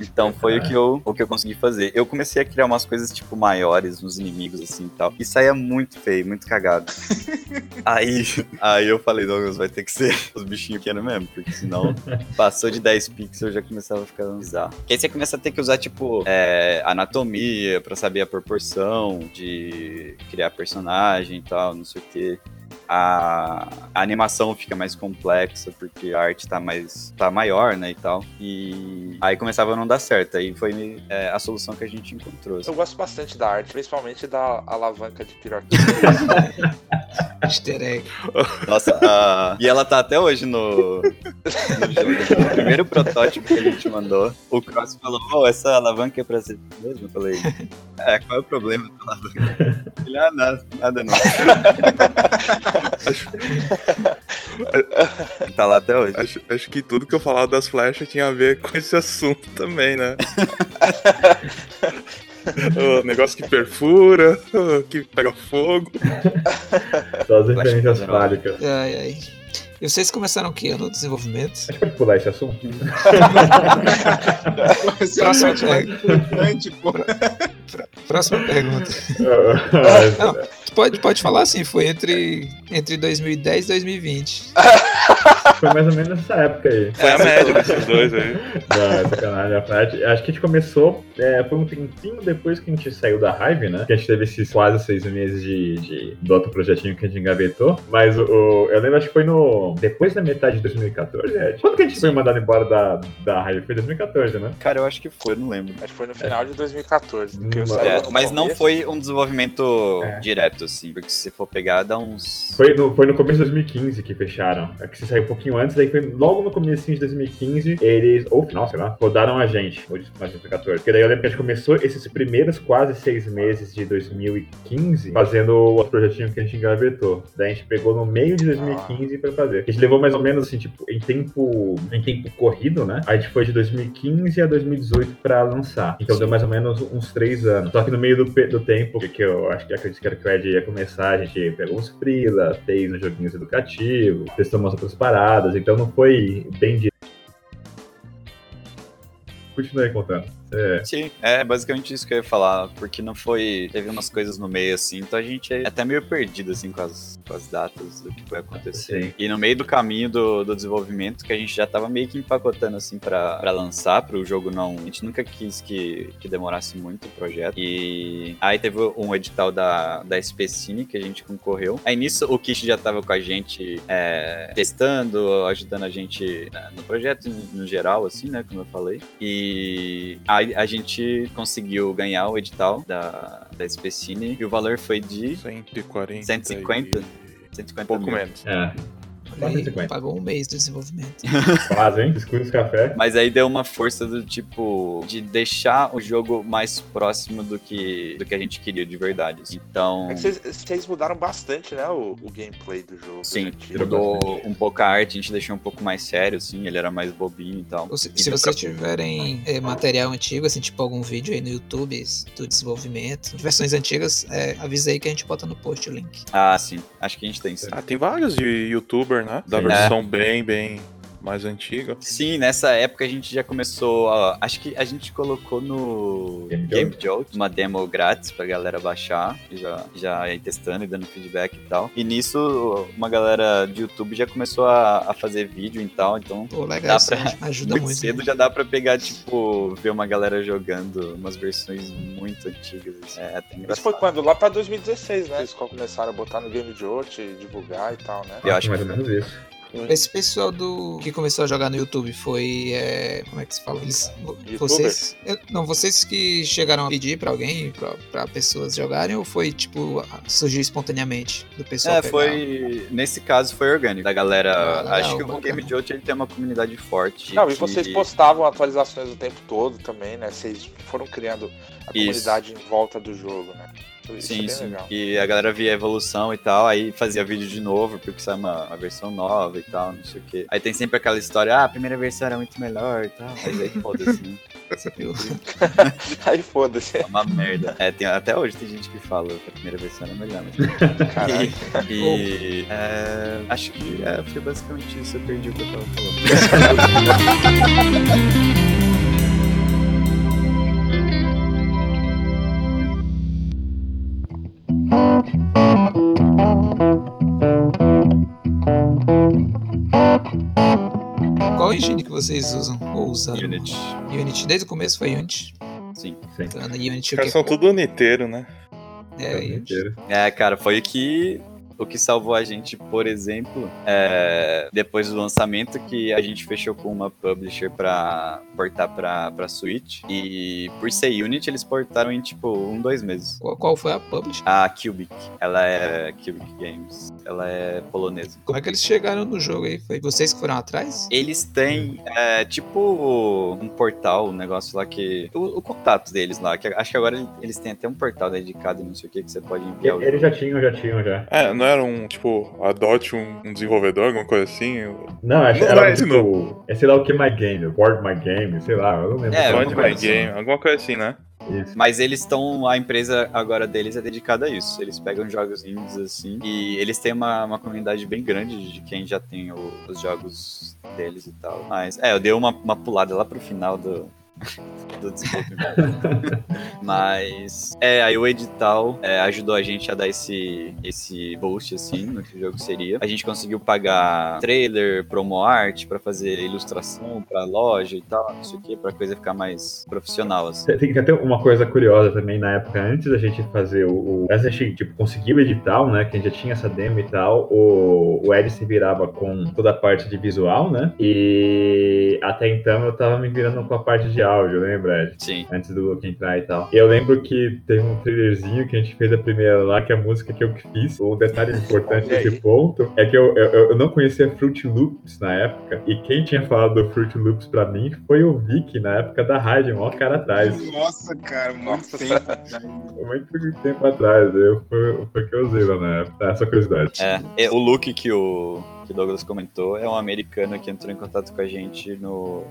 Speaker 4: Então foi o que, eu, o que eu consegui fazer. Eu comecei a criar umas coisas, tipo, maiores nos inimigos, assim e tal. E saía muito feio, muito cagado. aí, aí eu falei, Douglas, vai ter que ser os bichinhos pequenos mesmo, porque senão passou de 10 pixels já começava a ficar bizarro. Porque aí você começa a ter que usar, tipo, é, anatomia pra saber a proporção de criar personagem e tal, não sei o quê. A, a animação fica mais complexa porque a arte tá mais tá maior, né, e tal. E aí começava a não dar certo. Aí foi é, a solução que a gente encontrou. assim.
Speaker 2: Eu gosto bastante da arte, principalmente da alavanca de piroquinha.
Speaker 1: Easter egg.
Speaker 4: Nossa, a- e ela tá até hoje no, no jogo. O primeiro protótipo que a gente mandou, o Cross falou: Oh, essa alavanca é pra ser mesmo? Eu falei: É, qual é o problema da alavanca? Ele, ah, nada, nada não. tá lá até hoje.
Speaker 6: Acho, acho que tudo que eu falava das flechas tinha a ver com esse assunto também, né? o negócio que perfura, que pega fogo.
Speaker 5: Só as referências
Speaker 4: poderosa.
Speaker 5: fálicas.
Speaker 1: Ai, ai. E vocês começaram o que ano desenvolvimento?
Speaker 5: A gente pode pular esse assunto?
Speaker 3: Esse a parte mais importante, pô.
Speaker 1: Próxima pergunta. Não, tu pode, pode falar assim, foi entre, entre 2010 e 2020.
Speaker 5: foi mais ou menos nessa época aí.
Speaker 6: Foi a média desses dois aí.
Speaker 5: Não, sacanagem. Acho que a gente começou, é, foi um tempinho depois que a gente saiu da Hive, né? Que a gente teve esses quase seis meses de, de, do outro projetinho que a gente engavetou. Mas o, eu lembro, acho que foi no. Depois da metade de 2014, Ed. Quando que a gente foi mandado embora da, da Hive? Foi 2014, né?
Speaker 4: Cara, eu acho que foi, não lembro.
Speaker 2: Acho que foi no final de 2014. Porque eu
Speaker 5: Hum,
Speaker 4: É, mas não foi um desenvolvimento
Speaker 5: É.
Speaker 4: direto, assim. Porque se você for pegar, dá uns.
Speaker 5: Foi no, foi no começo de 2015 que fecharam. É que você saiu um pouquinho antes, daí foi logo no começo de 2015, eles, ou final, sei lá, rodaram a gente, ou de mais de 2014. Porque daí eu lembro que a gente começou esses primeiros quase seis meses de 2015 fazendo o projetinho que a gente engavetou. Daí a gente pegou no meio de 2015 pra fazer. A gente levou mais ou menos assim, tipo, em tempo, em tempo corrido, né? A gente foi de 2015 a 2018 pra lançar. Então
Speaker 4: Sim.
Speaker 5: deu mais ou menos uns três anos. Só que no meio do, do tempo, que eu acho que acredito que era que o Ed ia começar, a gente pegou uns freela, fez uns joguinhos educativos, testou umas outras paradas, então não foi bem direto. Continue aí contando. É,
Speaker 4: Sim, é basicamente isso que eu ia falar, porque não foi. Teve umas coisas no meio assim, então a gente é até meio perdido assim com as, com as datas do que vai acontecer.
Speaker 5: Sim.
Speaker 4: E no meio do caminho do, do desenvolvimento, que a gente já tava meio que empacotando assim pra, pra lançar, pro jogo não. A gente nunca quis que, que demorasse muito o projeto. E aí teve um edital da, da SP Cine que a gente concorreu. Aí nisso o Kish já tava com a gente é, testando, ajudando a gente né, no projeto no geral, assim, né? Como eu falei. E aí a gente conseguiu ganhar o edital da, da SP Cine e o valor foi de
Speaker 6: 140.
Speaker 4: 150?
Speaker 6: e
Speaker 4: 150
Speaker 6: Pouco
Speaker 4: mil.
Speaker 6: menos.
Speaker 5: é, 450.
Speaker 1: pagou um mês do desenvolvimento.
Speaker 5: quase, hein? Escuta os café.
Speaker 4: Mas aí deu uma força do tipo de deixar o jogo mais próximo do que, do que a gente queria de verdade. assim. Então,
Speaker 2: É que vocês, mudaram bastante, né, o, o gameplay do jogo.
Speaker 4: sim,
Speaker 2: né?
Speaker 4: mudou um pouco a arte, a gente deixou um pouco mais sério, assim, ele era mais bobinho e tal.
Speaker 1: Ou se,
Speaker 4: E
Speaker 1: se vocês
Speaker 4: pra-
Speaker 1: tiverem é, material antigo, assim, tipo algum vídeo aí no YouTube do desenvolvimento, de versões antigas, é, avisa aí que a gente bota no post o link.
Speaker 4: Ah, sim, acho que a gente tem sim.
Speaker 6: Ah, tem vários de youtuber, né? Da
Speaker 5: Sim.
Speaker 6: versão bem, bem mais antiga.
Speaker 4: Sim, nessa época a gente já começou a. Acho que a gente colocou no
Speaker 5: Game
Speaker 4: Game Jolt uma demo grátis pra galera baixar, e já, já ir testando e dando feedback e tal. E nisso, uma galera de YouTube já começou a, a fazer vídeo e tal, então.
Speaker 1: Pô, legal,
Speaker 4: Dá
Speaker 1: isso
Speaker 4: pra-
Speaker 1: ajuda
Speaker 4: muito,
Speaker 1: muito.
Speaker 4: cedo
Speaker 1: né?
Speaker 4: já dá pra pegar, tipo, ver uma galera jogando umas versões muito antigas. assim. É até
Speaker 2: Isso
Speaker 4: engraçado.
Speaker 2: foi quando? Lá pra 2016, né? Eles começaram a botar no Game Jolt, divulgar e tal, né?
Speaker 4: Eu acho
Speaker 5: mais
Speaker 4: que
Speaker 5: ou menos isso.
Speaker 1: Esse pessoal do que começou a jogar no YouTube foi. é, como é que se fala? Eles, vocês. eu- não, vocês que chegaram a pedir pra alguém, pra, pra pessoas jogarem, ou foi tipo. surgiu espontaneamente do pessoal?
Speaker 4: É,
Speaker 1: pegar?
Speaker 4: foi. Nesse caso foi orgânico. Da galera.
Speaker 1: Ah, legal,
Speaker 4: acho que o. Game Jolt ele tem uma comunidade forte.
Speaker 2: Não, e
Speaker 4: que-
Speaker 2: vocês postavam atualizações o tempo todo também, né? Vocês foram criando a
Speaker 4: Isso.
Speaker 2: comunidade em volta do jogo, né? Isso é
Speaker 4: Sim,
Speaker 2: bem
Speaker 4: sim.
Speaker 2: legal.
Speaker 4: E a galera via a evolução e tal, aí fazia vídeo de novo, porque sai uma, uma versão nova e tal, não sei o quê. Aí tem sempre aquela história, ah, a primeira versão era muito melhor e tal. Mas aí foda-se, né?
Speaker 2: Aí foda-se.
Speaker 4: É uma merda. É, tem- até hoje tem gente que fala que a primeira versão era melhor, mas.
Speaker 2: Caralho.
Speaker 4: E. é, acho que é, foi basicamente isso, eu perdi o que eu tava falando.
Speaker 1: Qual engine que vocês usam? Ou usaram?
Speaker 4: Unity.
Speaker 1: Unity. Desde o começo foi Unity.
Speaker 4: Sim.
Speaker 1: Bacana. E Unity
Speaker 6: Os caras
Speaker 1: que?
Speaker 6: são tudo uniteiro, né?
Speaker 1: É.
Speaker 4: É, cara, foi o que o que salvou a gente, por exemplo, é, depois do lançamento, que a gente fechou com uma publisher pra portar pra, pra Switch. E por ser Unity, eles portaram em tipo um, dois meses.
Speaker 1: Qual, qual foi a publisher?
Speaker 4: A Cubic, ela é Cubic Games, ela é polonesa.
Speaker 1: Como é que eles chegaram no jogo aí? Foi vocês que foram atrás?
Speaker 4: Eles têm, é, tipo, um portal, um negócio lá que. O, o contato deles lá, que acho que agora eles têm até um portal dedicado e não sei o que, que você pode enviar
Speaker 5: Eles já tinham, já tinham, já.
Speaker 6: É, não era um, tipo, adote um, um desenvolvedor, alguma coisa assim?
Speaker 5: Não, acho que
Speaker 6: Não
Speaker 5: era
Speaker 6: vai
Speaker 5: tipo. É sei lá o que My Game, Board My Game, sei lá, eu não lembro.
Speaker 4: É,
Speaker 5: que
Speaker 6: My
Speaker 5: era.
Speaker 6: Game, alguma coisa assim, né?
Speaker 5: Isso.
Speaker 4: Mas eles estão. A empresa agora deles é dedicada a isso. Eles pegam jogos indies assim. E eles têm uma, uma comunidade bem grande de quem já tem o- os jogos deles e tal. Mas, é, eu dei uma, uma pulada lá pro final do, do desenvolvimento. Mas, é, aí o edital é, ajudou a gente a dar esse, esse boost, assim, no que o jogo seria. A gente conseguiu pagar trailer, promo art pra fazer ilustração pra loja e tal, não sei o que, pra coisa ficar mais profissional, assim.
Speaker 5: Tem que ter uma coisa curiosa também na época, antes da gente fazer o. antes da gente tipo, conseguir o edital, né? Que a gente já tinha essa demo e tal, o, o Ed se virava com toda a parte de visual, né? E até então eu tava me virando com a parte de áudio, lembra, Ed?
Speaker 4: Sim.
Speaker 5: Antes do Luke entrar e tal. E eu lembro que teve um trailerzinho que a gente fez a primeira lá, que é a música que eu fiz. Um detalhe importante desse ponto é que eu, eu, eu não conhecia Fruit Loops na época. E quem tinha falado do Fruit Loops pra mim foi o Vic, na época da rádio, um cara atrás.
Speaker 3: Nossa, cara, muito
Speaker 2: Nossa.
Speaker 3: tempo.
Speaker 5: Muito tempo atrás. Eu, foi, foi que eu usei lá na época. Essa curiosidade.
Speaker 4: É, é, o Luke que o que o Douglas comentou é um americano que entrou em contato com a gente no,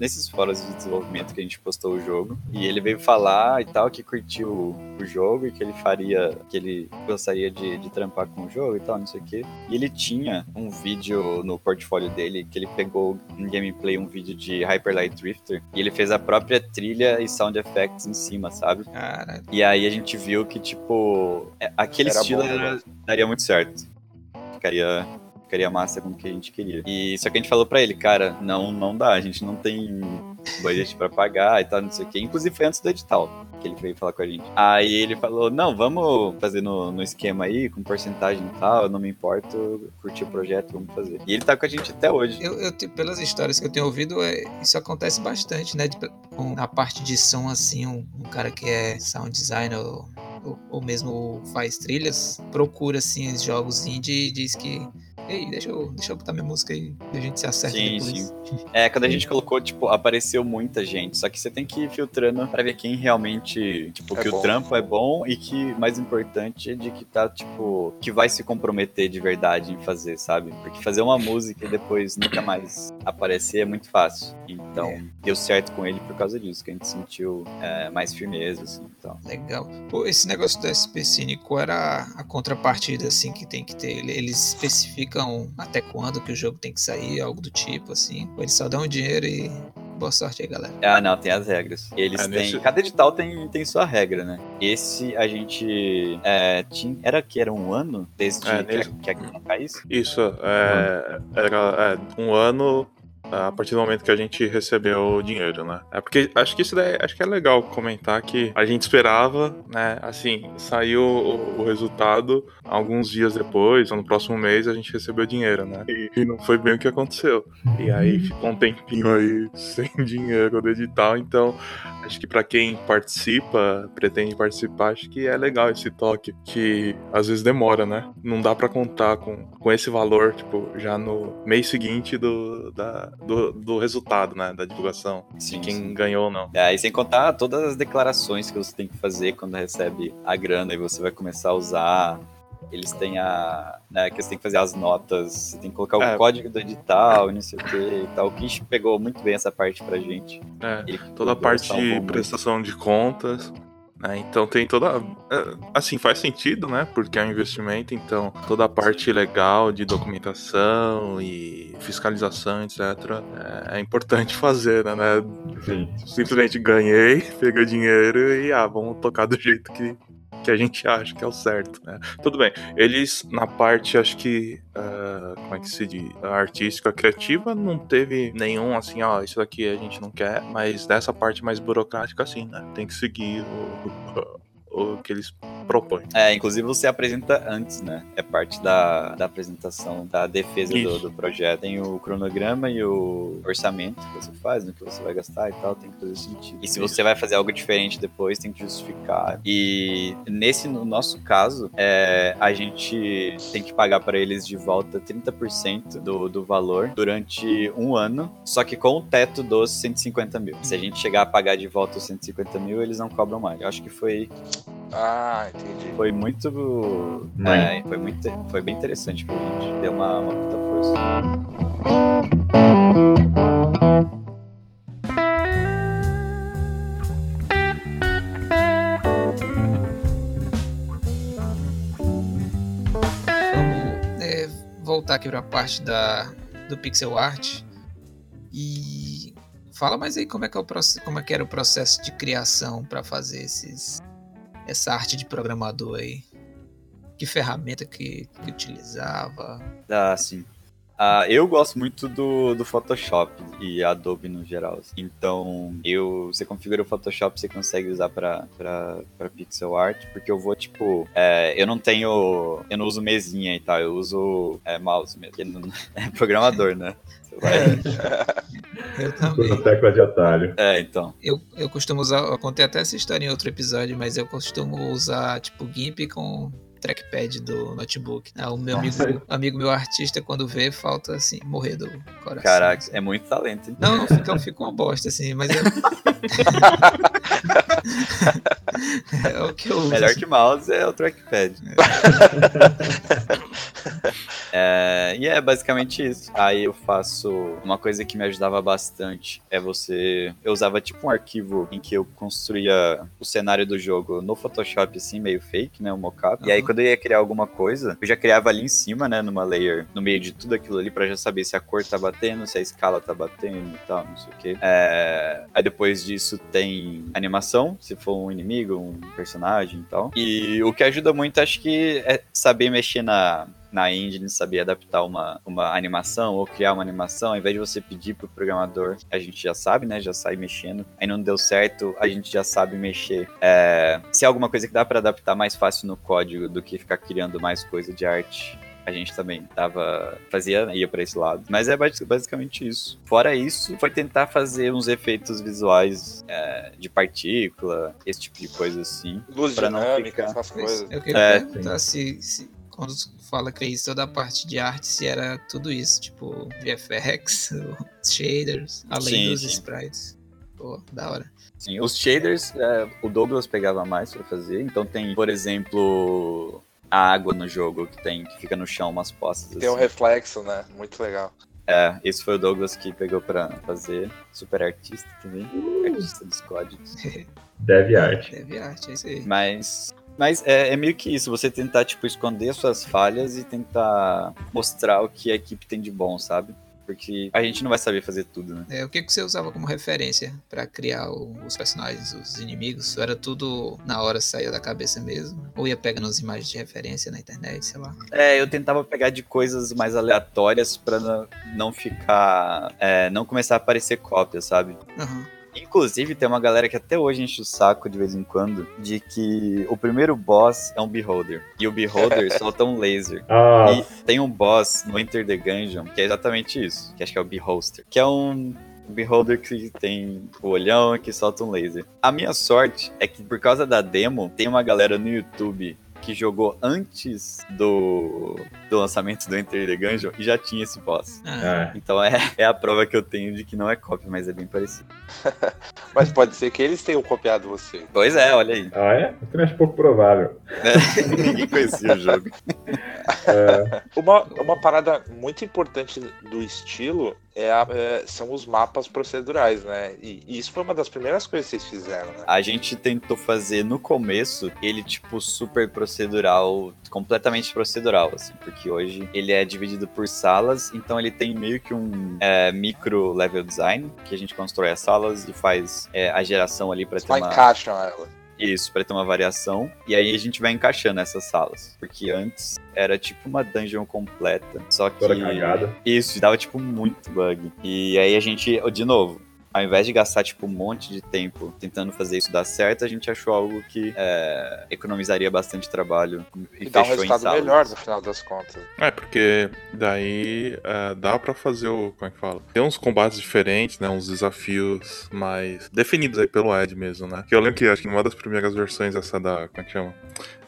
Speaker 4: nesses fóruns de desenvolvimento que a gente postou o jogo. E ele veio falar e tal, que curtiu o, jogo e que ele faria, que ele gostaria de, de trampar com o jogo e tal, não sei o quê. E ele tinha um vídeo no portfólio dele que ele pegou em gameplay um vídeo de Hyper Light Drifter e ele fez a própria trilha e sound effects em cima, sabe?
Speaker 1: Cara,
Speaker 4: E aí a gente viu que, tipo, é- aquele
Speaker 2: Era
Speaker 4: estilo
Speaker 2: bom, né?
Speaker 4: era- daria muito certo. Ficaria, ficaria massa com o que a gente queria. E só que a gente falou pra ele, cara, não, não dá, a gente não tem budget pra pagar e tal, não sei o quê. Inclusive foi antes do edital que ele veio falar com a gente. Aí ele falou, não, vamos fazer no, no esquema aí, com porcentagem e tal, eu não me importo, curti o projeto, vamos fazer. E ele tá com a gente até hoje.
Speaker 1: eu, eu pelas histórias que eu tenho ouvido, é, isso acontece bastante, né? De- com a parte de som, assim, um, um cara que é sound designer ou, ou, mesmo faz trilhas, procura, assim, os jogos indie e diz que. Ei, deixa eu, deixa eu botar minha música aí e a gente se acerta
Speaker 4: Sim,
Speaker 1: depois.
Speaker 4: sim. É, quando a gente colocou, tipo, apareceu muita gente. Só que você tem que ir filtrando pra ver quem realmente, tipo,
Speaker 2: É
Speaker 4: que
Speaker 2: bom.
Speaker 4: o trampo é bom e que, mais importante, é de que tá, tipo, que vai se comprometer de verdade em fazer, sabe? Porque fazer uma música e depois nunca mais aparecer é muito fácil. Então,
Speaker 1: É.
Speaker 4: deu certo com ele por causa disso, que a gente sentiu é, mais firmeza, assim, então.
Speaker 1: Legal. Pô, esse negócio do SP qual era a contrapartida, assim, que tem que ter? Ele- Eles até quando que o jogo tem que sair, algo do tipo, assim? Ou eles só dão o dinheiro e boa sorte aí, galera?
Speaker 4: Ah, não, tem as regras. Eles
Speaker 6: É,
Speaker 4: têm.
Speaker 6: nesse-
Speaker 4: Cada edital tem, tem sua regra, né? Esse a gente. É, tinha, era que era um ano desde
Speaker 6: É,
Speaker 4: que,
Speaker 6: nesse-
Speaker 4: que a Game caísse?
Speaker 6: Isso, é, era é, um ano a partir do momento que a gente recebeu o dinheiro, né? É porque acho que isso daí, acho que é legal comentar que a gente esperava, né? Assim, saiu o, o resultado alguns dias depois, ou no próximo mês, a gente recebeu o dinheiro, né? E, e não foi bem o que aconteceu. E aí ficou um tempinho aí sem dinheiro do edital, então acho que pra quem participa, pretende participar, acho que é legal esse toque, que às vezes demora, né? Não dá pra contar com, com esse valor, tipo, já no mês seguinte do, da, do, do resultado, né? Da divulgação,
Speaker 4: Sim,
Speaker 6: de quem
Speaker 4: sim.
Speaker 6: ganhou ou não.
Speaker 4: É, e sem contar todas as declarações que você tem que fazer quando recebe a grana e você vai começar a usar. Eles têm a. Né, que você tem que fazer as notas, você tem que colocar o
Speaker 6: É.
Speaker 4: código do edital, e não sei o que e tal. O Kish pegou muito bem essa parte pra gente.
Speaker 6: É,
Speaker 4: Ele
Speaker 6: toda a parte de
Speaker 4: muito.
Speaker 6: prestação de contas. Né? Então tem toda. é, Assim, faz sentido, né? Porque é um investimento, então toda a parte legal de documentação e fiscalização, etc., é, é importante fazer, né? né?
Speaker 5: Sim.
Speaker 6: Simplesmente ganhei, peguei dinheiro e ah, vamos tocar do jeito que, que a gente acha que é o certo, né? Tudo bem, eles na parte, acho que, ah, como é que se diz, artística, criativa, não teve nenhum assim, ó, isso daqui a gente não quer, mas dessa parte mais burocrática, sim, né? Tem que seguir o, o, o que eles propõem.
Speaker 4: É, inclusive você apresenta antes, né? É parte da, da apresentação, da defesa do, do projeto. Tem o cronograma e o orçamento que você faz, no que você vai gastar e tal, tem que fazer sentido. E se você vai fazer algo diferente depois, tem que justificar. E nesse, no nosso caso, é, a gente tem que pagar para eles de volta 30% do, do valor durante um ano, só que com o teto dos 150 mil. Se a gente chegar a pagar de volta os 150 mil, eles não cobram mais. Eu acho que foi
Speaker 2: Ah, entendi.
Speaker 4: foi muito. É, foi muito. Foi bem interessante pra gente. Deu uma, uma puta força.
Speaker 1: Vamos é, voltar aqui para a parte da, do pixel art e Fala mais aí como é que, é o, como é que era o processo de criação para fazer esses essa arte de programador aí. Que ferramenta que, que utilizava?
Speaker 4: Ah, sim. Ah, eu gosto muito do, do Photoshop e Adobe no geral. assim. Então, eu, você configura o Photoshop, você consegue usar pra pixel art, porque eu vou, tipo, é, eu não tenho, eu não uso mesinha e tal, eu uso é, mouse mesmo, porque não- é programador, né? Vai-
Speaker 1: Eu também.
Speaker 5: Usa tecla de atalho.
Speaker 4: É, então.
Speaker 1: Eu, eu costumo usar, eu contei até essa história em outro episódio, mas eu costumo usar tipo GIMP com trackpad do notebook. Ah, o meu amigo, amigo meu artista, quando vê, falta assim, morrer do coração.
Speaker 4: Caraca, é muito talento. hein?
Speaker 1: Não, não fica, fica uma bosta, assim, mas é. é o que eu uso.
Speaker 4: Melhor que mouse é o trackpad. É, e é basicamente isso. Aí eu faço uma coisa que me ajudava bastante é você. Eu usava tipo um arquivo em que eu construía o cenário do jogo no Photoshop, assim, meio fake, né? O mockup. E aí quando eu ia criar alguma coisa, eu já criava ali em cima, né? Numa layer, no meio de tudo aquilo ali, pra já saber se a cor tá batendo, se a escala tá batendo e tal, não sei o quê. É, Aí depois disso tem animação, se for um inimigo, um personagem e tal. E o que ajuda muito, acho que é saber mexer na, na engine, saber adaptar uma, uma animação ou criar uma animação, ao invés de você pedir pro programador, a gente já sabe, né? Já sai mexendo. Aí não deu certo, a gente já sabe mexer. É, se é alguma coisa que dá para adaptar mais fácil no código do que ficar criando mais coisa de arte. A gente também tava, fazia, ia para esse lado. Mas é basi- basicamente isso. Fora isso, foi tentar fazer uns efeitos visuais é, de partícula, esse tipo de coisa assim.
Speaker 2: Luz
Speaker 4: Pra não
Speaker 2: dinâmica,
Speaker 4: ficar-
Speaker 2: essas coisas.
Speaker 1: Eu queria
Speaker 4: É,
Speaker 1: perguntar se, se quando fala que fez toda a parte de arte, se era tudo isso, tipo VFX, shaders, além
Speaker 4: Sim,
Speaker 1: dos
Speaker 4: sim.
Speaker 1: sprites. Pô, da hora.
Speaker 4: Sim, os shaders, é, o Douglas pegava mais pra fazer. Então tem, por exemplo, a água no jogo que tem, que fica no chão, umas poças.
Speaker 2: Tem um
Speaker 4: assim.
Speaker 2: reflexo, né? Muito legal.
Speaker 4: É, esse foi o Douglas que pegou pra fazer. Super artista também. Artista dos códigos.
Speaker 5: Dev art.
Speaker 1: Deve arte, é isso aí.
Speaker 4: Mas. Mas é, é meio que isso, você tentar, tipo, esconder suas falhas e tentar mostrar o que a equipe tem de bom, sabe? Porque a gente não vai saber fazer tudo, né?
Speaker 1: É, o que, que você usava como referência pra criar o- os personagens, os inimigos? Era tudo na hora saía da cabeça mesmo? Ou ia pegando as imagens de referência na internet, sei lá?
Speaker 4: É, eu tentava pegar de coisas mais aleatórias pra não- ficar. é, não começar a aparecer cópia, sabe?
Speaker 1: Aham.
Speaker 4: Inclusive, tem uma galera que até hoje enche o saco de vez em quando de que o primeiro boss é um Beholder. E o Beholder solta um laser.
Speaker 5: Ah,
Speaker 4: E tem um boss no Enter the Gungeon que é exatamente isso, que acho que é o Beholster, que é um Beholder que tem o olhão e que solta um laser. A minha sorte é que por causa da demo, tem uma galera no YouTube que jogou antes do, do lançamento do Enter the Gungeon e já tinha esse boss.
Speaker 1: Ah,
Speaker 5: é.
Speaker 4: Então é, é a prova que eu tenho de que não é cópia, mas é bem parecido.
Speaker 2: Mas pode ser que eles tenham copiado você.
Speaker 4: Pois é, olha aí.
Speaker 5: Ah, é? Eu também acho pouco provável.
Speaker 4: Ninguém conhecia o jogo.
Speaker 5: É,
Speaker 2: Uma, uma parada muito importante do estilo é a- é- são os mapas procedurais, né? E, e isso foi uma das primeiras coisas que vocês fizeram, né?
Speaker 4: A gente tentou fazer no começo ele, tipo, super procedural, completamente procedural, assim, porque hoje ele é dividido por salas, então ele tem meio que um é, micro level design, que a gente constrói as salas e faz é, a geração ali para ter
Speaker 2: Só
Speaker 4: uma.
Speaker 2: encaixam ela.
Speaker 4: Isso, pra ter uma variação. E aí a gente vai encaixando essas salas. Porque antes era tipo uma dungeon completa. Só que.
Speaker 5: toda cagada.
Speaker 4: Isso, dava tipo muito bug. E aí a gente, de novo, ao invés de gastar tipo um monte de tempo tentando fazer isso dar certo, a gente achou algo que é, economizaria bastante trabalho e,
Speaker 2: E dá um resultado melhor no final das contas.
Speaker 6: É, porque daí é, dá pra fazer o. Como é que fala? Tem uns combates diferentes, né? Uns desafios mais definidos aí pelo Ed mesmo, né? Que eu lembro que acho que numa das primeiras versões essa da. Como é que chama?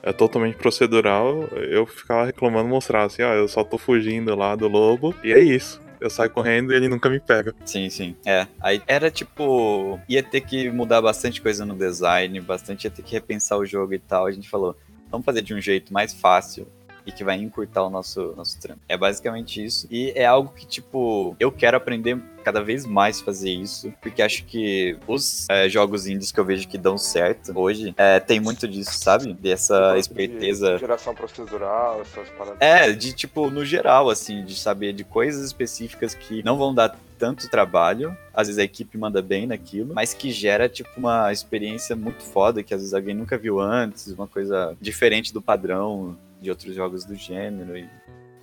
Speaker 6: É totalmente procedural. Eu ficava reclamando, mostrar assim, ó, eu só tô fugindo lá do lobo. E é isso. Eu saio correndo e ele nunca me pega.
Speaker 4: Sim, sim. É. Aí era tipo. Ia ter que mudar bastante coisa no design, bastante ia ter que repensar o jogo e tal. A gente falou, vamos fazer de um jeito mais fácil e que vai encurtar o nosso, nosso trampo. É basicamente isso. E é algo que, tipo, eu quero aprender cada vez mais fazer isso, porque acho que os é, jogos indies que eu vejo que dão certo hoje é, tem muito disso, sabe? Dessa
Speaker 2: De
Speaker 4: esperteza.
Speaker 2: Geração procedural, essas paradas.
Speaker 4: É, de tipo, no geral, assim, de saber de coisas específicas que não vão dar tanto trabalho, às vezes a equipe manda bem naquilo, mas que gera, tipo, uma experiência muito foda, que às vezes alguém nunca viu antes, uma coisa diferente do padrão de outros jogos do gênero e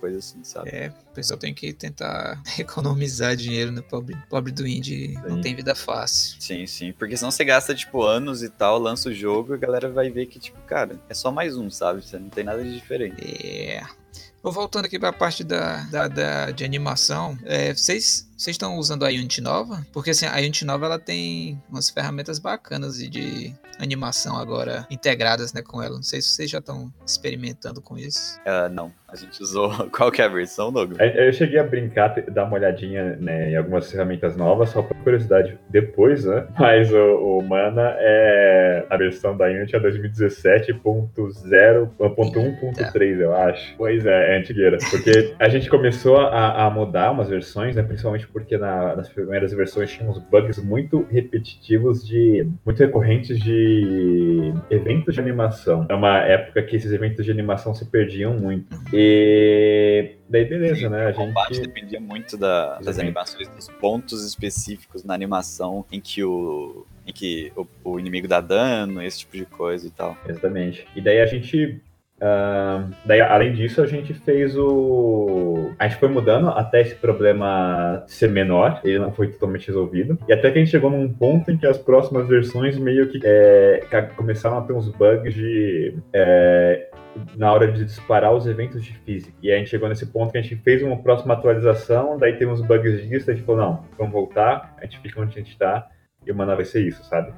Speaker 4: coisa assim, sabe?
Speaker 1: É, o pessoal tem que tentar economizar dinheiro, né? Pobre, pobre do indie não
Speaker 4: Sim.
Speaker 1: tem vida fácil.
Speaker 4: Sim, sim. Porque senão você gasta, tipo, anos e tal, lança o jogo e a galera vai ver que, tipo, cara, é só mais um, sabe? Você não tem nada de diferente.
Speaker 1: É. Vou voltando aqui para a parte da, da, da- de animação. É, vocês estão usando a Unity nova? Porque assim, a Unity nova ela tem umas ferramentas bacanas e de animação agora integradas né, com ela. Não sei se vocês já estão experimentando com isso.
Speaker 4: Ah, não, a gente usou qual que é a versão, Douglas?
Speaker 5: Eu cheguei a brincar, dar uma olhadinha né, em algumas ferramentas novas, só por curiosidade depois, né? Mas o, o Mana é a versão da Unity é 2017.0.1.3, eu acho. Pois é, é antigueira. Porque a gente começou a, a mudar umas versões, né? Principalmente porque na- nas primeiras versões tinha uns bugs muito repetitivos de. muito recorrentes de eventos de animação. É uma época que esses eventos de animação se perdiam muito. E daí beleza, né? A
Speaker 4: O combate
Speaker 5: gente.
Speaker 4: dependia muito da- das animações, dos pontos específicos na animação em que o. em que o, o inimigo dá dano, esse tipo de coisa e tal.
Speaker 5: Exatamente. E daí a gente. Daí, além disso, a gente fez o. A gente foi mudando até esse problema ser menor, ele não foi totalmente resolvido. E até que a gente chegou num ponto em que as próximas versões meio que é, começaram a ter uns bugs de. é, na hora de disparar os eventos de física. E a gente chegou nesse ponto que a gente fez uma próxima atualização, daí tem uns bugs disso, a gente falou, não, vamos voltar, a gente fica onde a gente tá, e o Mana vai ser isso, sabe?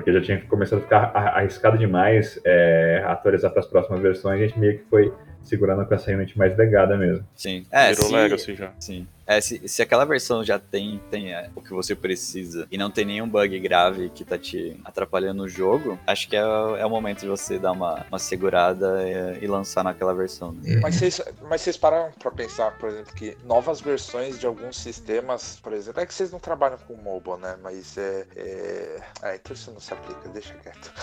Speaker 5: Porque já tinha começado a ficar arriscado demais é, atualizar para as próximas versões, a gente meio que foi segurando com essa Unity mais legada mesmo.
Speaker 4: Sim. É,
Speaker 6: Virou
Speaker 4: se,
Speaker 6: Legacy já.
Speaker 4: Sim. É, se, se aquela versão já tem, tem é, o que você precisa e não tem nenhum bug grave que tá te atrapalhando o jogo, acho que é, é o momento de você dar uma, uma segurada e, e lançar naquela versão. né?
Speaker 2: Mas vocês, mas vocês pararam pra pensar, por exemplo, que novas versões de alguns sistemas, por exemplo, é que vocês não trabalham com mobile, né? Mas é. É, é então isso não se aplica, deixa quieto.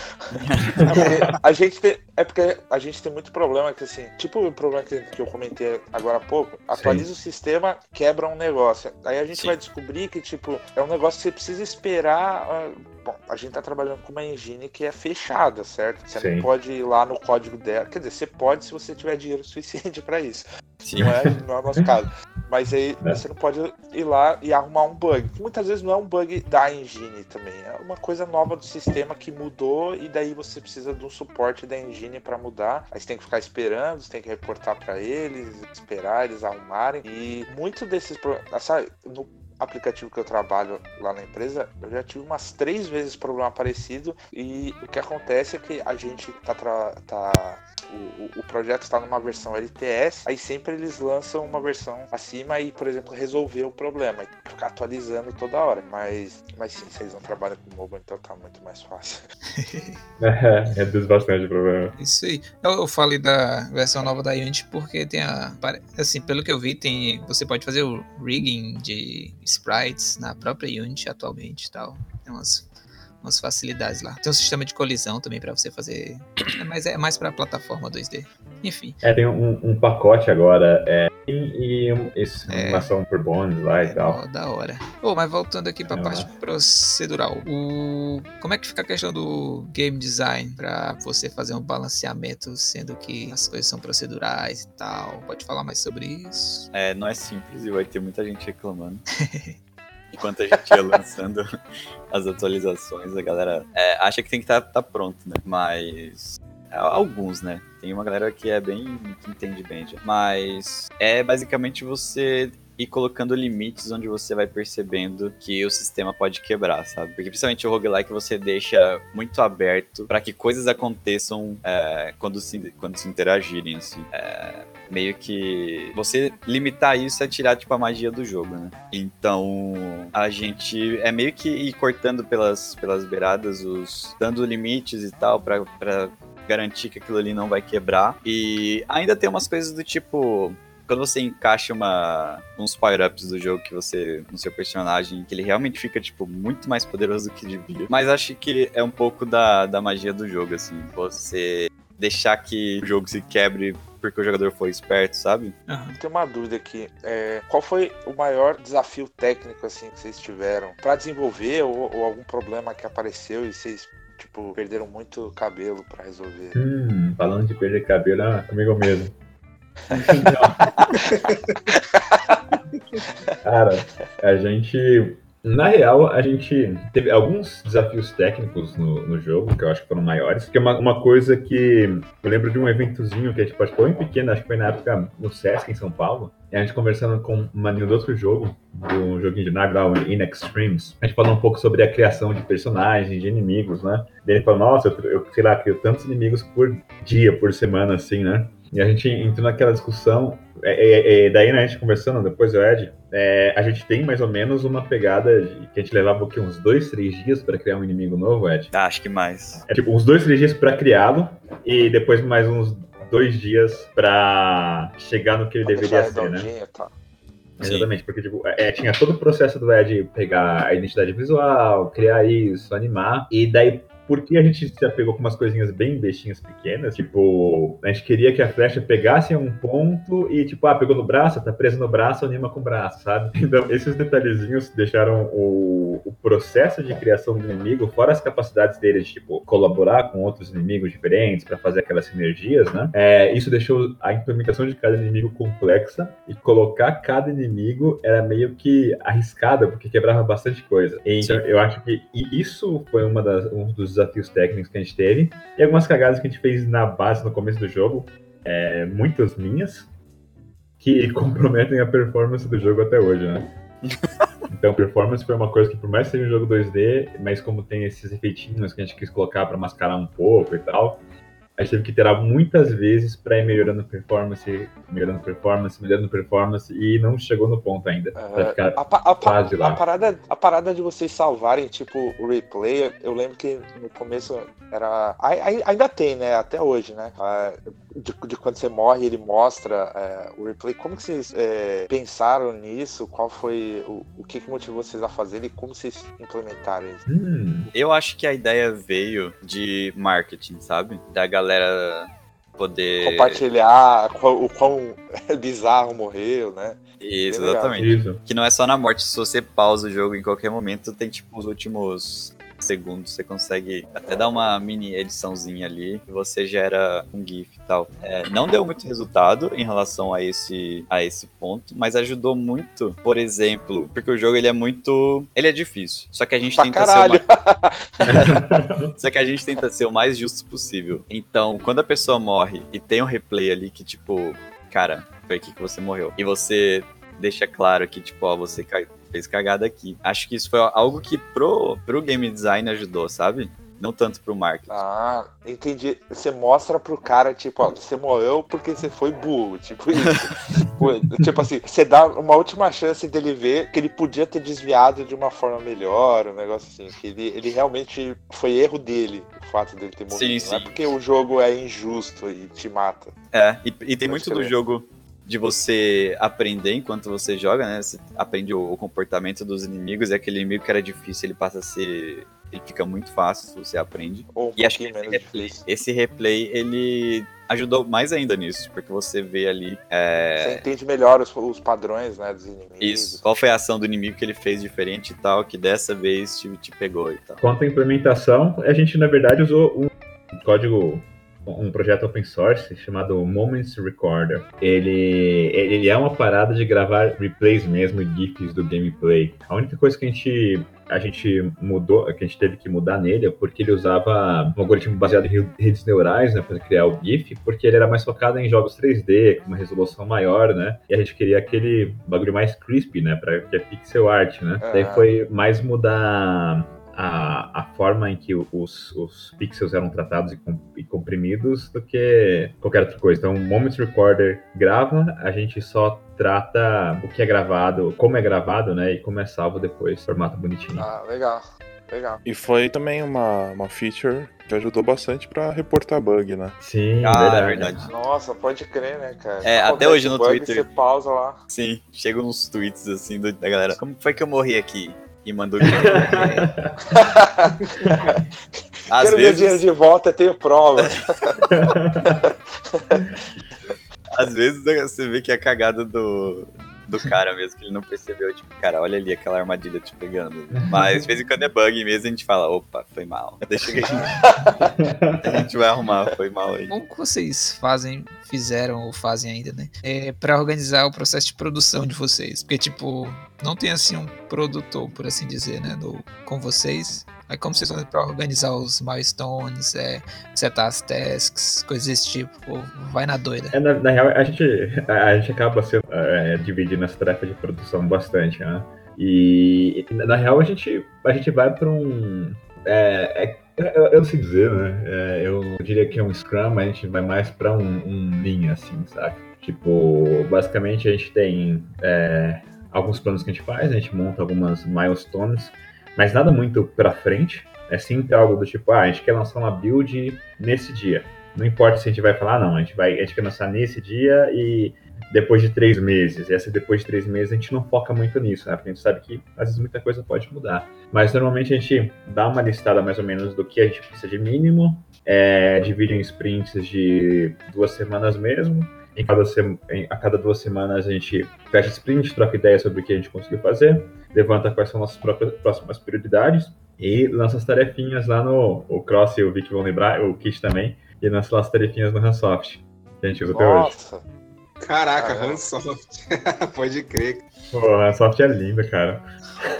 Speaker 2: É a gente tem, é porque a gente tem muito problema que assim, tipo o problema que, que eu comentei agora há pouco, atualiza o sistema, quebra um negócio. Aí a gente
Speaker 4: Sim.
Speaker 2: vai descobrir que, tipo, é um negócio que você precisa esperar. ah, Bom, a gente tá trabalhando com uma engine que é fechada, certo? Você
Speaker 5: Sim.
Speaker 2: não pode ir lá no código dela. Quer dizer, você pode se você tiver dinheiro suficiente pra isso.
Speaker 4: Sim.
Speaker 2: Não é, não é o nosso caso. Mas aí
Speaker 5: É.
Speaker 2: você não pode ir lá e arrumar um bug. Muitas vezes não é um bug da engine também. É uma coisa nova do sistema que mudou e daí você precisa de um suporte da engine pra mudar. Aí você tem que ficar esperando, você tem que reportar pra eles, esperar eles arrumarem. E muito desses problemas. Sabe, no aplicativo que eu trabalho lá na empresa, eu já tive umas três vezes problema parecido. E o que acontece é que a gente tá. tá o, o- o projeto está numa versão LTS, aí sempre eles lançam uma versão acima e, por exemplo, resolver o problema. E ficar atualizando toda hora. Mas, mas sim, vocês não trabalham com mobile, então tá muito mais fácil.
Speaker 5: Reduz bastante o problema.
Speaker 1: Isso aí. Eu, eu falei da versão nova da Unity porque tem a. Assim, pelo que eu vi, tem. Você pode fazer o rigging de sprites na própria Unity atualmente e tal. Tem umas, umas facilidades lá. Tem um sistema de colisão também pra você fazer. É mais, é mais pra plataforma 2D. Enfim.
Speaker 5: É, tem um, um pacote agora é, e, e esse,
Speaker 1: É.
Speaker 5: animação por bônus lá e
Speaker 1: É
Speaker 5: tal.
Speaker 1: mó da hora. Ô, mas voltando aqui pra
Speaker 5: É.
Speaker 1: parte procedural. O... Como é que fica a questão do game design pra você fazer um balanceamento, sendo que as coisas são procedurais e tal? Pode falar mais sobre isso?
Speaker 4: É, não é simples e vai ter muita gente reclamando. Enquanto a gente ia lançando as atualizações, a galera é, acha que tem que estar tá, pronto, né? Mas. é, Alguns, né? Tem uma galera que é bem. que entende bem já. Mas é basicamente você ir colocando limites onde você vai percebendo que o sistema pode quebrar, sabe? Porque principalmente o roguelike você deixa muito aberto para que coisas aconteçam é, quando, se, quando se interagirem, assim. É, meio que você limitar isso é tirar tipo a magia do jogo, né? Então a gente é meio que ir cortando pelas, pelas beiradas os dando limites e tal pra garantir que aquilo ali não vai quebrar e ainda tem umas coisas do tipo quando você encaixa uma, uns power-ups do jogo que você, no seu personagem, que ele realmente fica, tipo, muito mais poderoso do que devia. Mas acho que é um pouco da, da magia do jogo, assim. Você deixar que o jogo se quebre porque o jogador foi esperto, sabe?
Speaker 1: Aham.
Speaker 2: Tem uma dúvida aqui. É, qual foi o maior desafio técnico assim que vocês tiveram pra desenvolver ou, ou algum problema que apareceu e vocês tipo perderam muito cabelo pra resolver?
Speaker 5: Hum, falando de perder cabelo, ah, comigo mesmo. Cara, a gente. Na real, a gente teve alguns desafios técnicos no, no jogo, que eu acho que foram maiores. Que é uma, uma coisa que eu lembro de um eventozinho que a gente participou bem pequeno, acho que foi na época no Sesc em São Paulo. E a gente conversando com um maninho do outro jogo, do joguinho de nave lá, In Extremes. A gente falou um pouco sobre a criação de personagens, de inimigos, né? Ele falou, nossa, eu, eu sei lá, crio tantos inimigos por dia, por semana, assim, né? E a gente entrou naquela discussão, é, é, é, daí né, a gente conversando depois, o Ed, é, a gente tem mais ou menos uma pegada de, que a gente levava o quê, uns dois, três dias pra criar um inimigo novo, Ed?
Speaker 4: Ah, acho que mais.
Speaker 5: É tipo uns dois, três dias pra criá-lo e depois mais uns dois dias pra chegar no que ele
Speaker 2: Pra
Speaker 5: deveria ser, né?
Speaker 2: redondinho e tal.
Speaker 4: Sim.
Speaker 5: Exatamente, porque tipo, é, tinha todo o processo do Ed pegar a identidade visual, criar isso, animar, e daí porque a gente se apegou com umas coisinhas bem bestinhas pequenas, tipo, a gente queria que a flecha pegasse em um ponto e, tipo, ah, pegou no braço, tá preso no braço, anima com o braço, sabe? Então, esses detalhezinhos deixaram o, o processo de criação do inimigo, fora as capacidades dele de, tipo, colaborar com outros inimigos diferentes para fazer aquelas sinergias, né? É, isso deixou a implementação de cada inimigo complexa e colocar cada inimigo era meio que arriscada, porque quebrava bastante coisa. Então, eu acho que isso foi uma das, um dos desafios técnicos que a gente teve. E algumas cagadas que a gente fez na base, no começo do jogo, é, muitas minhas, que comprometem a performance do jogo até hoje, né? Então, performance foi uma coisa que, por mais que seja um jogo 2D, mas como tem esses efeitinhos que a gente quis colocar para mascarar um pouco e tal, a gente teve que iterar muitas vezes para ir melhorando performance, melhorando performance, melhorando performance, e não chegou no ponto ainda. Ficar
Speaker 2: a, a
Speaker 5: quase lá.
Speaker 2: a parada, a parada de vocês salvarem, tipo, o replay, eu lembro que no começo era. ai- ai- Ainda tem, né? Até hoje, né? De, de quando você morre, ele mostra é, o replay. Como que vocês é, pensaram nisso? Qual foi o, o que, que motivou vocês a fazer e como vocês implementaram isso?
Speaker 5: Hum,
Speaker 4: Eu acho que a ideia veio de marketing, sabe? Da galera poder.
Speaker 2: Compartilhar qual- o quão bizarro morreu, né?
Speaker 4: Isso, exatamente.
Speaker 5: isso.
Speaker 4: Que não é só na morte, se você pausa o jogo em qualquer momento, tem tipo os últimos segundos, você consegue até dar uma mini ediçãozinha ali e você gera um GIF e tal. É, não deu muito resultado em relação a esse, a esse ponto, mas ajudou muito, por exemplo, porque o jogo ele é muito. Ele é difícil. Só que a gente
Speaker 2: Pra
Speaker 4: tenta
Speaker 2: caralho.
Speaker 4: ser o mais. Só que a gente tenta ser o mais justo possível. Então, quando a pessoa morre e tem um replay ali que, tipo, cara, foi aqui que você morreu. E você deixa claro que, tipo, ó, você ca- fez cagada aqui. Acho que isso foi algo que pro, pro game design ajudou, sabe? Não tanto pro marketing.
Speaker 2: Ah, entendi. Você mostra pro cara, tipo, ó, você morreu porque você foi burro, tipo isso. Tipo assim, você dá uma última chance dele ver que ele podia ter desviado de uma forma melhor, um negócio assim, que ele, ele realmente foi erro dele, o fato dele ter morrido.
Speaker 4: Sim,
Speaker 2: Não é
Speaker 4: sim.
Speaker 2: porque o jogo é injusto e te mata.
Speaker 4: É, e, e tem
Speaker 2: Pode
Speaker 4: muito do
Speaker 2: crer.
Speaker 4: jogo de você aprender enquanto você joga, né? Você aprende o, o comportamento dos inimigos, e aquele inimigo que era difícil, ele passa a ser. Ele fica muito fácil se você aprende.
Speaker 2: Ou um
Speaker 4: E acho que esse replay, esse replay, ele ajudou mais ainda nisso, porque você vê ali.
Speaker 2: Você
Speaker 4: É,
Speaker 2: entende melhor os, os padrões, né, dos inimigos.
Speaker 4: isso. Qual foi a ação do inimigo que ele fez diferente e tal, que dessa vez te, te pegou e tal.
Speaker 5: Quanto à implementação, a gente na verdade usou um código, um projeto open source chamado Moments Recorder. Ele, ele é uma parada de gravar replays mesmo e GIFs do gameplay. A única coisa que a gente a gente mudou, que a gente teve que mudar nele é porque ele usava um algoritmo baseado em re- redes neurais, né, para criar o GIF, porque ele era mais focado em jogos 3D, com uma resolução maior, né? E a gente queria aquele bagulho mais crispy, né, para que é pixel art, né? Daí
Speaker 2: Aham.
Speaker 5: foi mais mudar a, a forma em que os, os pixels eram tratados e, com- e comprimidos do que qualquer outra coisa. Então, o Moment Recorder grava, a gente só trata o que é gravado, como é gravado, né? E como é salvo depois, formato bonitinho.
Speaker 2: Ah, legal. Legal.
Speaker 6: E foi também uma, uma feature que ajudou bastante pra reportar bug, né?
Speaker 5: Sim,
Speaker 4: Ah,
Speaker 5: verdade.
Speaker 4: é verdade.
Speaker 2: Nossa, pode crer, né, cara?
Speaker 4: É, até hoje no
Speaker 2: bug,
Speaker 4: Twitter.
Speaker 2: Você pausa lá.
Speaker 4: Sim, chegam uns tweets assim do- da galera. Como foi que eu morri aqui? E mandou. Às
Speaker 2: Quero meu dinheiro
Speaker 4: vezes,
Speaker 2: de volta, tenho prova.
Speaker 4: Às vezes você vê que a cagada do, do cara mesmo, que ele não percebeu, tipo, cara, olha ali aquela armadilha te pegando. Mas de vez em quando é bug mesmo, a gente fala, opa, foi mal. Deixa que a gente, a gente vai arrumar, foi mal aí.
Speaker 1: Como que vocês fazem, fizeram ou fazem ainda, né? É, para organizar o processo de produção de vocês. Porque, tipo, não tem assim um produtor, por assim dizer, né? No, com vocês. Aí como vocês fazem pra organizar os milestones, é, setar as tasks, coisas desse tipo, vai na doida.
Speaker 5: É, na, na real, a gente, a, gente acaba sendo, é, dividindo essa tarefa de produção bastante, né? E na real a gente, a gente vai para um. É, é, eu, eu não sei dizer, né? É, eu diria que é um Scrum, a gente vai mais para um, um assim, sabe? Tipo, basicamente a gente tem é, alguns planos que a gente faz, a gente monta algumas milestones mas nada muito pra frente. É sempre algo do tipo, ah, a gente quer lançar uma build nesse dia. Não importa se a gente vai falar, não, a gente, vai, a gente quer lançar nesse dia e depois de três meses. E essa depois de três meses a gente não foca muito nisso, né? Porque a gente sabe que às vezes muita coisa pode mudar. Mas normalmente a gente dá uma listada mais ou menos do que a gente precisa de mínimo, é, divide em sprints de duas semanas mesmo. Em cada em, a cada duas semanas a gente fecha sprint, troca ideias sobre o que a gente conseguiu fazer levanta quais são nossas próprias, próximas prioridades e lança as tarefinhas lá no o Cross, eu vi que vão lembrar, o Kit também, e lança lá as tarefinhas no Hansoft, que a gente usa até hoje.
Speaker 3: Caraca, Hansoft. Pode crer.
Speaker 5: Pô, a Hansoft é linda, cara.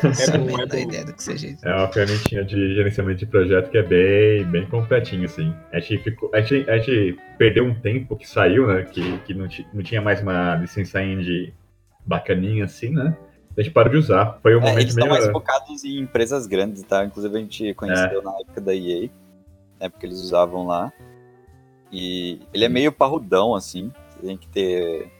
Speaker 1: É bom, é bom. ideia do que seja
Speaker 5: É uma ferramentinha de gerenciamento de projeto que é bem, bem completinha, assim. A gente, ficou, a, gente, a gente perdeu um tempo que saiu, né? Que, que não, não tinha mais uma licença indie bacaninha, assim, né? A gente parou de usar. Foi um é, momento
Speaker 4: eles estão mais focados em empresas grandes, tá? Inclusive a gente conheceu é. na época da EA, né? Porque eles usavam lá. E ele é meio parrudão, assim. Você tem que ter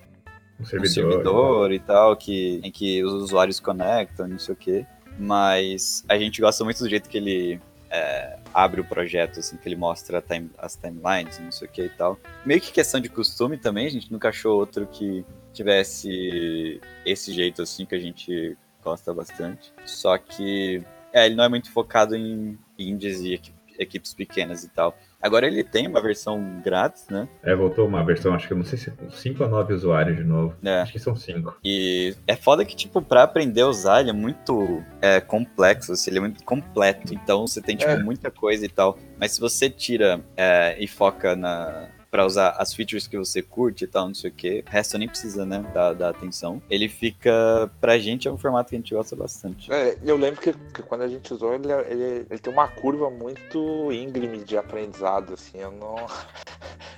Speaker 5: um servidor,
Speaker 4: um servidor e tal, que, em que os usuários conectam, não sei o quê. Mas a gente gosta muito do jeito que ele é, abre o projeto, assim, que ele mostra time, as timelines, não sei o que e tal. Meio que questão de costume também, a gente nunca achou outro que tivesse esse jeito assim que a gente gosta bastante. Só que é, ele não é muito focado em indies e equipes pequenas e tal. Agora ele tem uma versão grátis, né?
Speaker 5: É, voltou uma versão, acho que eu não sei se 5 ou 9 usuários de novo. É. Acho que são 5.
Speaker 4: E é foda que, tipo, pra aprender a usar, ele é muito é, complexo, assim, ele é muito completo. Então você tem, tipo, é. muita coisa e tal. Mas se você tira é, e foca na, para usar as features que você curte e tal, não sei o que. O resto nem precisa, né, da, da atenção. Ele fica, pra gente, é um formato que a gente gosta bastante.
Speaker 2: É, eu lembro que, que, quando a gente usou, ele, ele, ele tem uma curva muito íngreme de aprendizado, assim, eu não...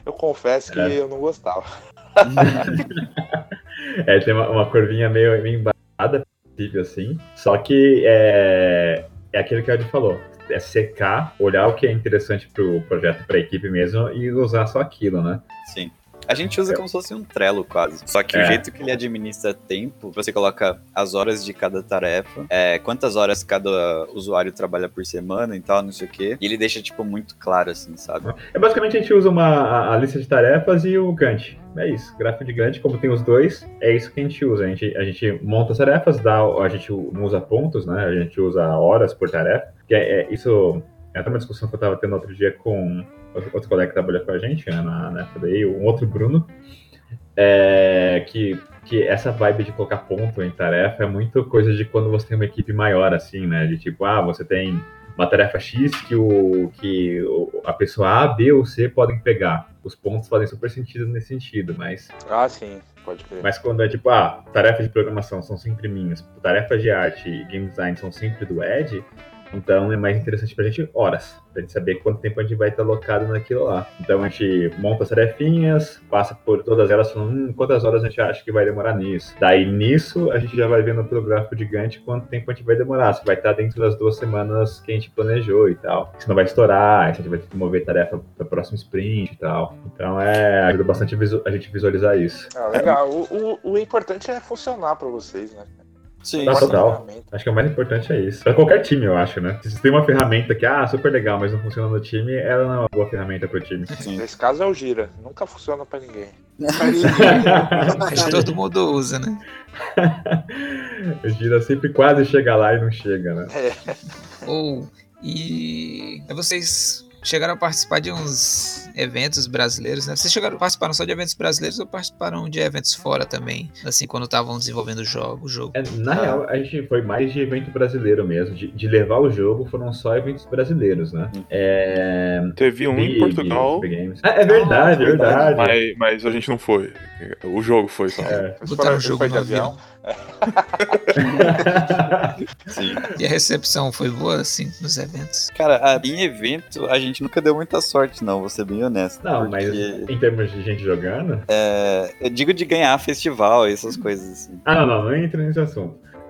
Speaker 2: Eu confesso que é. eu não gostava.
Speaker 5: é, tem uma, uma curvinha meio, meio embaixada, assim, só que é, é aquilo que a gente falou é secar, olhar o que é interessante pro projeto, pra equipe mesmo e usar só aquilo, né?
Speaker 4: Sim. A gente usa como se fosse um Trello quase. Só que é. o jeito que ele administra tempo, você coloca as horas de cada tarefa, é, quantas horas cada usuário trabalha por semana e tal, não sei o quê. E ele deixa, tipo, muito claro, assim, sabe?
Speaker 5: É basicamente a gente usa uma, a, lista de tarefas e o Gantt. É isso. Gráfico de Gantt, como tem os dois, é isso que a gente usa. A gente, a gente monta as tarefas, dá, a gente não usa pontos, né? A gente usa horas por tarefa. Que é, é isso é até uma discussão que eu estava tendo outro dia com outro colega que trabalha com a gente, né, na, na FDI, um outro Bruno, é, que, que essa vibe de colocar ponto em tarefa é muito coisa de quando você tem uma equipe maior, assim, né? De tipo, ah, você tem uma tarefa X que, o, que a pessoa A, B ou C podem pegar. Os pontos fazem super sentido nesse sentido, mas.
Speaker 2: Ah, sim, pode crer.
Speaker 5: Mas quando é tipo, ah, tarefas de programação são sempre minhas, tarefas de arte e game design são sempre do Ed, então é mais interessante pra gente horas, pra gente saber quanto tempo a gente vai estar alocado naquilo lá. Então a gente monta as tarefinhas, passa por todas elas, falando hum, quantas horas a gente acha que vai demorar nisso. Daí nisso a gente já vai vendo pelo gráfico gigante quanto tempo a gente vai demorar, se vai estar dentro das duas semanas que a gente planejou e tal. Se não vai estourar, se a gente vai ter que mover tarefa para próximo sprint e tal. Então é, ajuda bastante a gente visualizar isso.
Speaker 2: Ah, legal. O, o, o importante é funcionar para vocês, né?
Speaker 5: Sim, tá, total. Acho que o mais importante é isso. Pra qualquer time, eu acho, né? Se você tem uma ferramenta que, ah, super legal, mas não funciona no time, ela não é uma boa ferramenta pro time.
Speaker 2: Sim. Nesse caso é o Gira. Nunca funciona pra ninguém.
Speaker 1: mas todo mundo usa, né?
Speaker 5: o Gira sempre quase chega lá e não chega, né?
Speaker 1: É. Ou, e vocês chegaram a participar de uns eventos brasileiros, né? Vocês chegaram participaram só de eventos brasileiros ou participaram de eventos fora também? Assim, quando estavam desenvolvendo o jogo, o jogo.
Speaker 5: É, na real, a gente foi mais de evento brasileiro mesmo. De, de levar o jogo foram só eventos brasileiros, né? É...
Speaker 6: Teve um em Portugal.
Speaker 5: Ah, é verdade, é verdade.
Speaker 6: mas, mas a gente não foi. O jogo foi só.
Speaker 5: É.
Speaker 1: Botaram o jogo
Speaker 2: foi
Speaker 1: no
Speaker 2: de
Speaker 1: avião.
Speaker 4: Sim.
Speaker 1: E a recepção foi boa, assim, nos eventos?
Speaker 4: Cara, a- em evento, a gente nunca deu muita sorte, não, vou ser bem honesto.
Speaker 5: Não, mas em termos de gente jogando.
Speaker 4: é, eu digo de ganhar festival e essas coisas assim.
Speaker 5: Ah, não, não, não entra nesse assunto.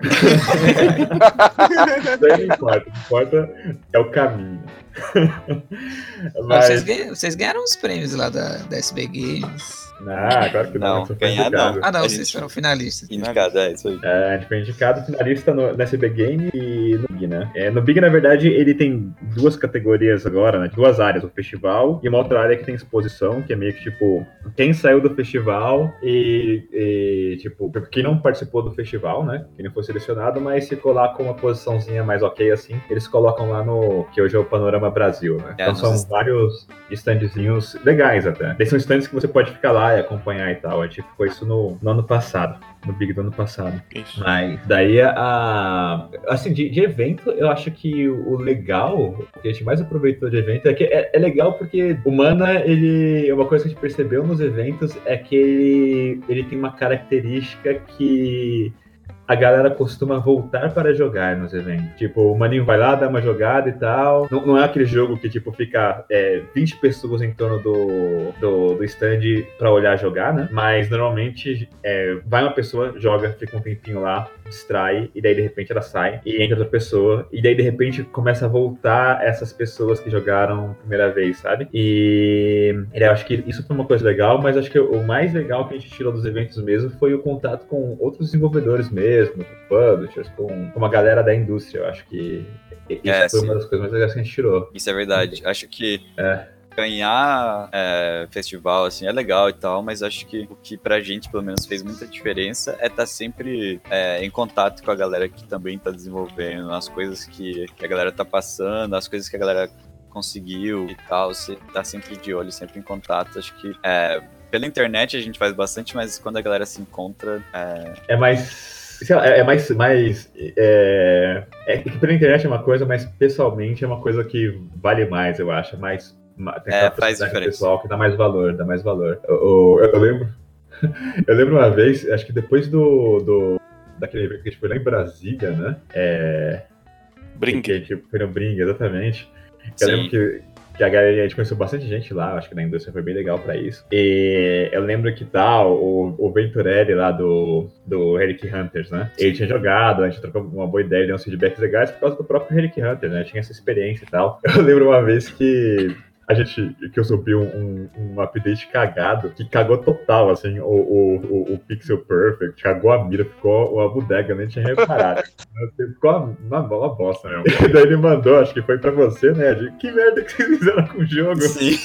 Speaker 5: Isso aí não importa. O que importa é o caminho.
Speaker 1: Mas... Vocês, ganharam, vocês ganharam os prêmios lá da, da SB Games.
Speaker 5: Ah, claro que não.
Speaker 4: Não, ganhar não.
Speaker 1: Ah, não,
Speaker 4: A
Speaker 1: vocês
Speaker 4: gente-
Speaker 1: foram finalistas.
Speaker 4: Indicado, é isso aí.
Speaker 5: É, a gente foi indicado finalista no, na CB Game e no Big, né? É, no Big, na verdade, ele tem duas categorias agora, né? Duas áreas, o festival e uma outra área que tem exposição, que é meio que tipo, quem saiu do festival e, e, tipo, quem não participou do festival, né? Quem não foi selecionado, mas ficou lá com uma posiçãozinha mais ok assim, eles colocam lá no, que hoje é o Panorama Brasil, né?
Speaker 4: É,
Speaker 5: então são
Speaker 4: est-
Speaker 5: vários standzinhos legais até. Eles são stands que você pode ficar lá e acompanhar e tal. A gente foi isso no, no ano passado, no Big do ano passado.
Speaker 6: Isso.
Speaker 5: Mas daí a. Assim, de, de evento, eu acho que o legal, o que a gente mais aproveitou de evento, é que é, é legal porque o Mana, ele. Uma coisa que a gente percebeu nos eventos é que ele, ele tem uma característica que a galera costuma voltar para jogar nos eventos. Tipo, o maninho vai lá, dá uma jogada e tal. Não, não é aquele jogo que, tipo, fica é, 20 pessoas em torno do, do, do stand pra olhar jogar, né? Mas normalmente é, vai uma pessoa, joga, fica um tempinho lá, distrai, e daí de repente ela sai e entra outra pessoa, e daí de repente começa a voltar essas pessoas que jogaram a primeira vez, sabe? E eu acho que isso foi uma coisa legal, mas acho que o mais legal que a gente tirou dos eventos mesmo foi o contato com outros desenvolvedores mesmo, com publishers, com, com uma galera da indústria. Eu acho que isso
Speaker 4: É,
Speaker 5: foi
Speaker 4: sim.
Speaker 5: uma das coisas mais legais que a gente tirou.
Speaker 4: Isso é verdade. Acho que
Speaker 5: É.
Speaker 4: ganhar é, festival, assim, é legal e tal, mas acho que o que pra gente, pelo menos, fez muita diferença é estar sempre é, em contato com a galera que também tá desenvolvendo, as coisas que, que a galera tá passando, as coisas que a galera conseguiu e tal. Você tá sempre de olho, sempre em contato. Acho que é, pela internet a gente faz bastante, mas quando a galera se encontra, é,
Speaker 5: É mais. lá, é é mais. mais é, é pela internet é uma coisa, mas pessoalmente é uma coisa que vale mais, eu acho. É mais.
Speaker 4: É, faz diferença.
Speaker 5: pessoal que dá mais valor, dá mais valor. Eu, eu- eu lembro. Eu lembro uma vez, acho que depois do. do daquele evento que a gente foi lá em Brasília, né? É,
Speaker 6: Brinque.
Speaker 5: que a gente foi no Bring, exatamente. Eu
Speaker 4: Sim.
Speaker 5: lembro que, que a galera, a gente conheceu bastante gente lá, acho que na indústria foi bem legal pra isso. E eu lembro que tal, o, o Venturelli lá do, do Relic Hunters, né? Ele tinha jogado, a gente trocou uma boa ideia, deu uns feedbacks legais por causa do próprio Relic Hunter, né? Tinha essa experiência e tal. Eu lembro uma vez que a gente, que eu subi um, um, update cagado, que cagou total, assim, o, o, o, o Pixel Perfect, cagou a mira, ficou uma bodega, nem tinha reparado. ficou uma, uma, uma bosta mesmo. E daí ele mandou, acho que foi pra você, né, de que merda que vocês fizeram com o jogo?
Speaker 4: Sim.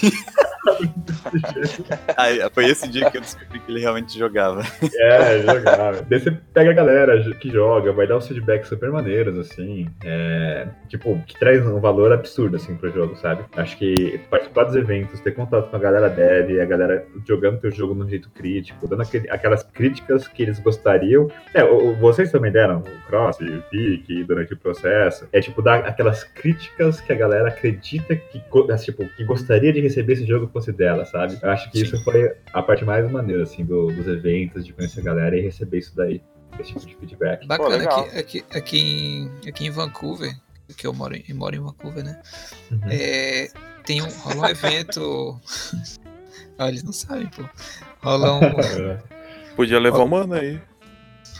Speaker 4: Aí, foi esse dia que eu descobri que ele realmente jogava.
Speaker 5: É, jogava. Daí você pega a galera que joga, vai dar uns feedbacks super maneiros, assim. é, tipo, que traz um valor absurdo, assim, pro jogo, sabe? Acho que participar dos eventos, ter contato com a galera dev, a galera jogando teu jogo de um jeito crítico, dando aquele- aquelas críticas que eles gostariam. É, vocês também deram o Cross e o Pique durante o processo. É, tipo, dar aquelas críticas que a galera acredita que, é, tipo, que gostaria de receber esse jogo fosse dela, sabe? Eu acho que
Speaker 4: Sim.
Speaker 5: isso foi a parte mais maneira, assim, do- dos eventos, de conhecer a galera e receber isso daí, esse tipo de feedback.
Speaker 1: Bacana,
Speaker 2: legal.
Speaker 1: aqui, aqui, aqui, em, aqui em Vancouver, que eu moro, em- eu moro em Vancouver, né?
Speaker 5: Uhum.
Speaker 1: É, tem um, rola um evento. Olha, eles não sabem, pô. Rola um.
Speaker 6: Podia levar o mano aí.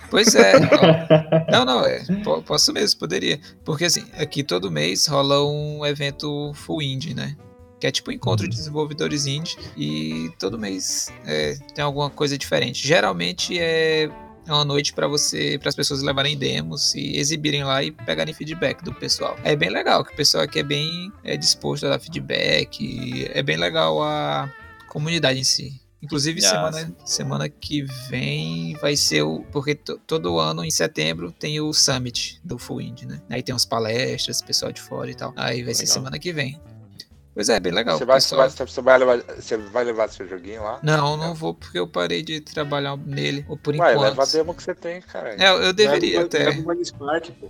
Speaker 1: Pois é. ó. Não, não, é. po- Posso mesmo, poderia. Porque assim, aqui todo mês rola um evento full indie, né? Que é tipo um encontro de desenvolvedores indie. E todo mês é, tem alguma coisa diferente. Geralmente é uma noite para você, para as pessoas levarem demos e exibirem lá e pegarem feedback do pessoal. É bem legal, que o pessoal aqui é bem é, disposto a dar feedback. é bem legal a comunidade em si. Inclusive,
Speaker 4: Ah,
Speaker 1: semana, semana que vem vai ser o. Porque to- todo ano, em setembro, tem o Summit do Full Indie, né? Aí tem umas palestras, pessoal de fora e tal. Aí vai ser
Speaker 6: Legal.
Speaker 1: semana que vem. Pois é, bem legal.
Speaker 2: Você vai, você, vai, você, vai levar, você vai levar seu joguinho lá?
Speaker 1: Não, não vou porque eu parei de trabalhar nele, ou por
Speaker 2: Vai,
Speaker 1: enquanto.
Speaker 2: leva a demo que você tem, cara.
Speaker 1: É, eu deveria
Speaker 3: Leva-
Speaker 1: até.
Speaker 3: leva o Bunny Spark, pô.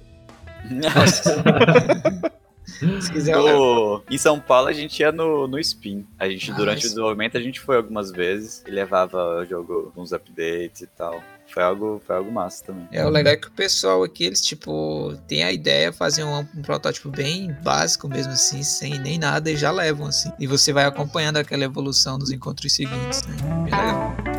Speaker 1: Se quiser.
Speaker 4: No- em São Paulo a gente ia no, no Spin. A gente,
Speaker 1: Ah,
Speaker 4: durante o desenvolvimento, a gente foi algumas vezes e levava o jogo com uns updates e tal. Foi algo, foi algo massa também.
Speaker 1: É, o legal é que o pessoal aqui, eles, tipo, tem a ideia, fazem um, um protótipo bem básico mesmo, assim, sem nem nada, e já levam, assim. E você vai acompanhando aquela evolução dos encontros seguintes, né? Bem legal.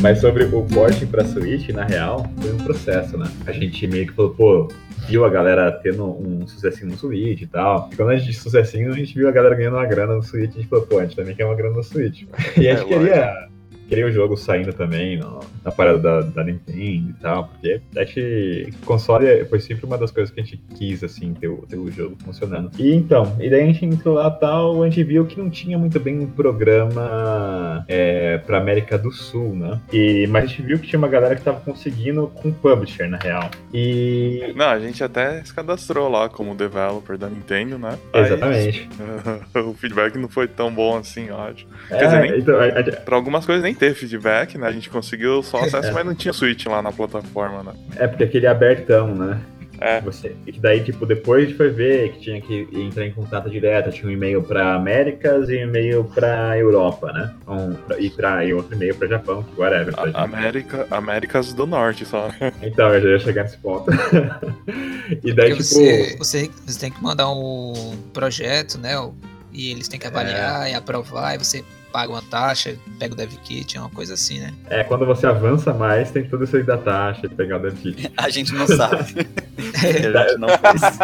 Speaker 5: Mas sobre o porte pra Switch, na real, foi um processo, né? A gente meio que falou, pô, viu a galera tendo um sucessinho no Switch e tal. E quando a gente sucessinho, a gente viu a galera ganhando uma grana no Switch, a gente falou, pô, a gente também quer uma grana no Switch. E a
Speaker 2: É,
Speaker 5: gente queria, queria o jogo saindo também no- na parada da, da Nintendo e tal, porque gente, console foi sempre uma das coisas que a gente quis, assim, ter o, ter o jogo funcionando. E então, e daí a gente entrou lá e tal, a gente viu que não tinha muito bem um programa é, pra América do Sul, né? E, mas a gente viu que tinha uma galera que tava conseguindo com publisher, na real. E.
Speaker 6: Não, a gente até se cadastrou lá como developer da Nintendo, né? Aí,
Speaker 5: Exatamente.
Speaker 6: o feedback não foi tão bom assim, eu acho.
Speaker 5: É,
Speaker 6: dizer, nem-
Speaker 5: então, a- a-
Speaker 6: Pra algumas coisas nem teve feedback, né? A gente conseguiu só acesso, mas não tinha Switch lá na plataforma, né?
Speaker 5: é porque aquele abertão, né?
Speaker 6: É.
Speaker 5: Você, e que daí, tipo, depois a gente foi ver que tinha que entrar em contato direto, tinha um e-mail pra Américas e um e-mail pra Europa, né? Um, pra- e, pra, e outro e-mail pra Japão, que whatever. pra
Speaker 6: A-
Speaker 5: gente.
Speaker 6: América, Américas do Norte só. né?
Speaker 5: Então, eu já ia chegar nesse ponto. e daí,
Speaker 1: Porque
Speaker 5: tipo.
Speaker 1: você, você, você tem que mandar um projeto, né? E eles têm que avaliar e aprovar, e você paga uma taxa, pega o dev kit, é uma coisa assim, né?
Speaker 5: É, quando você avança mais, tem tudo isso aí da taxa, pegar o dev kit.
Speaker 4: A gente não sabe. a gente não fez.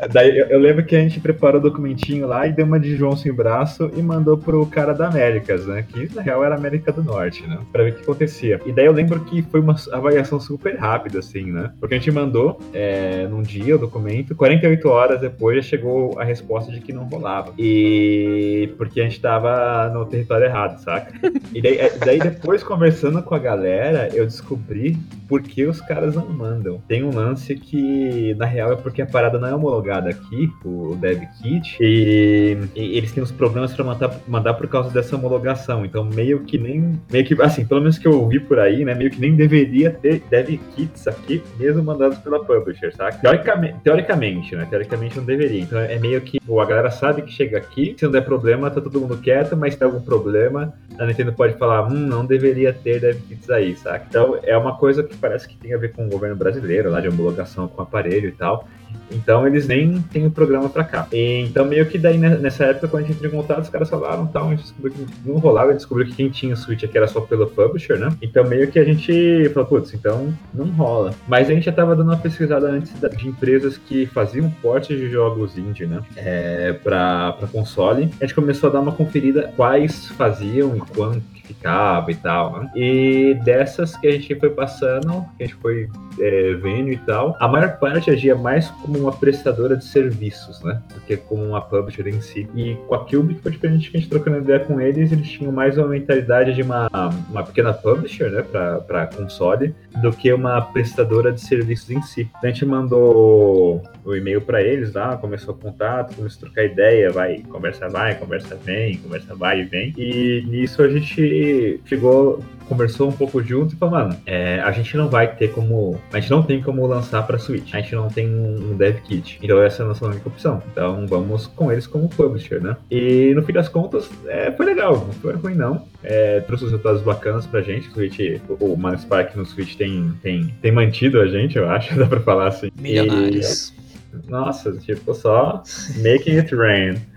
Speaker 5: Daí eu, eu lembro que a gente preparou o documentinho lá e deu uma de João sem braço e mandou pro cara da Américas, né? Que na real era América do Norte, né? Pra ver o que acontecia. E daí eu lembro que foi uma avaliação super rápida, assim, né? Porque a gente mandou é, num dia o documento, 48 horas depois já chegou a resposta de que não rolava. E porque a gente tava no território errado, saca? E daí, é, daí depois, conversando com a galera, eu descobri por que os caras não mandam. Tem um lance que, na real, é porque a parada não é homologada aqui, o Dev Kit, e, e eles têm uns problemas pra mandar, mandar por causa dessa homologação. Então, meio que nem. Meio que, assim, pelo menos que eu ouvi por aí, né? Meio que nem deveria ter Dev Kits aqui, mesmo mandados pela publisher, saca? Teoricamente, teoricamente, né? Teoricamente não deveria. Então, é meio que pô, a galera sabe que chega aqui, se não der problema, tá todo mundo quieto, mas tem algum problema, a Nintendo pode falar, hum, não deveria ter Dev Kits aí, saca? Então é uma coisa que parece que tem a ver com o governo brasileiro, lá de homologação com aparelho e tal. Então eles nem têm o programa pra cá. E, então meio que daí né, nessa época, quando a gente entrou em contato, os caras falaram tal, a gente descobriu que não rolava, a gente descobriu que quem tinha o Switch aqui era só pelo publisher, né? Então meio que a gente falou, putz, então não rola. Mas a gente já tava dando uma pesquisada antes de empresas que faziam portes de jogos indie, né? É, pra, pra console. A gente começou a dar uma conferida quais faziam e quanto que ficava e tal, né? E dessas que a gente foi passando, que a gente foi é, vendo e tal, a maior parte agia mais como uma prestadora de serviços, né? Do que como uma publisher em si. E com a Cubic foi diferente que a gente trocando ideia com eles, eles tinham mais uma mentalidade de uma, uma pequena publisher, né? Pra console, do que uma prestadora de serviços em si. Então a gente mandou o e-mail pra eles lá, começou o contato, começou a trocar ideia, vai, conversa vai, conversa vem, conversa vai e vem. E nisso a gente chegou conversou um pouco junto e falou, mano, é, a gente não vai ter como. A gente não tem como lançar pra Switch. A gente não tem um dev kit. Então essa é a nossa única opção. Então vamos com eles como publisher, né? E no fim das contas, é, foi legal. Não foi ruim, não. É, trouxe os resultados bacanas pra gente. O Switch, o, Spark no Switch tem, tem, tem mantido a gente, eu acho, dá pra falar assim.
Speaker 1: Milionários.
Speaker 5: E, nossa, tipo, só making it rain.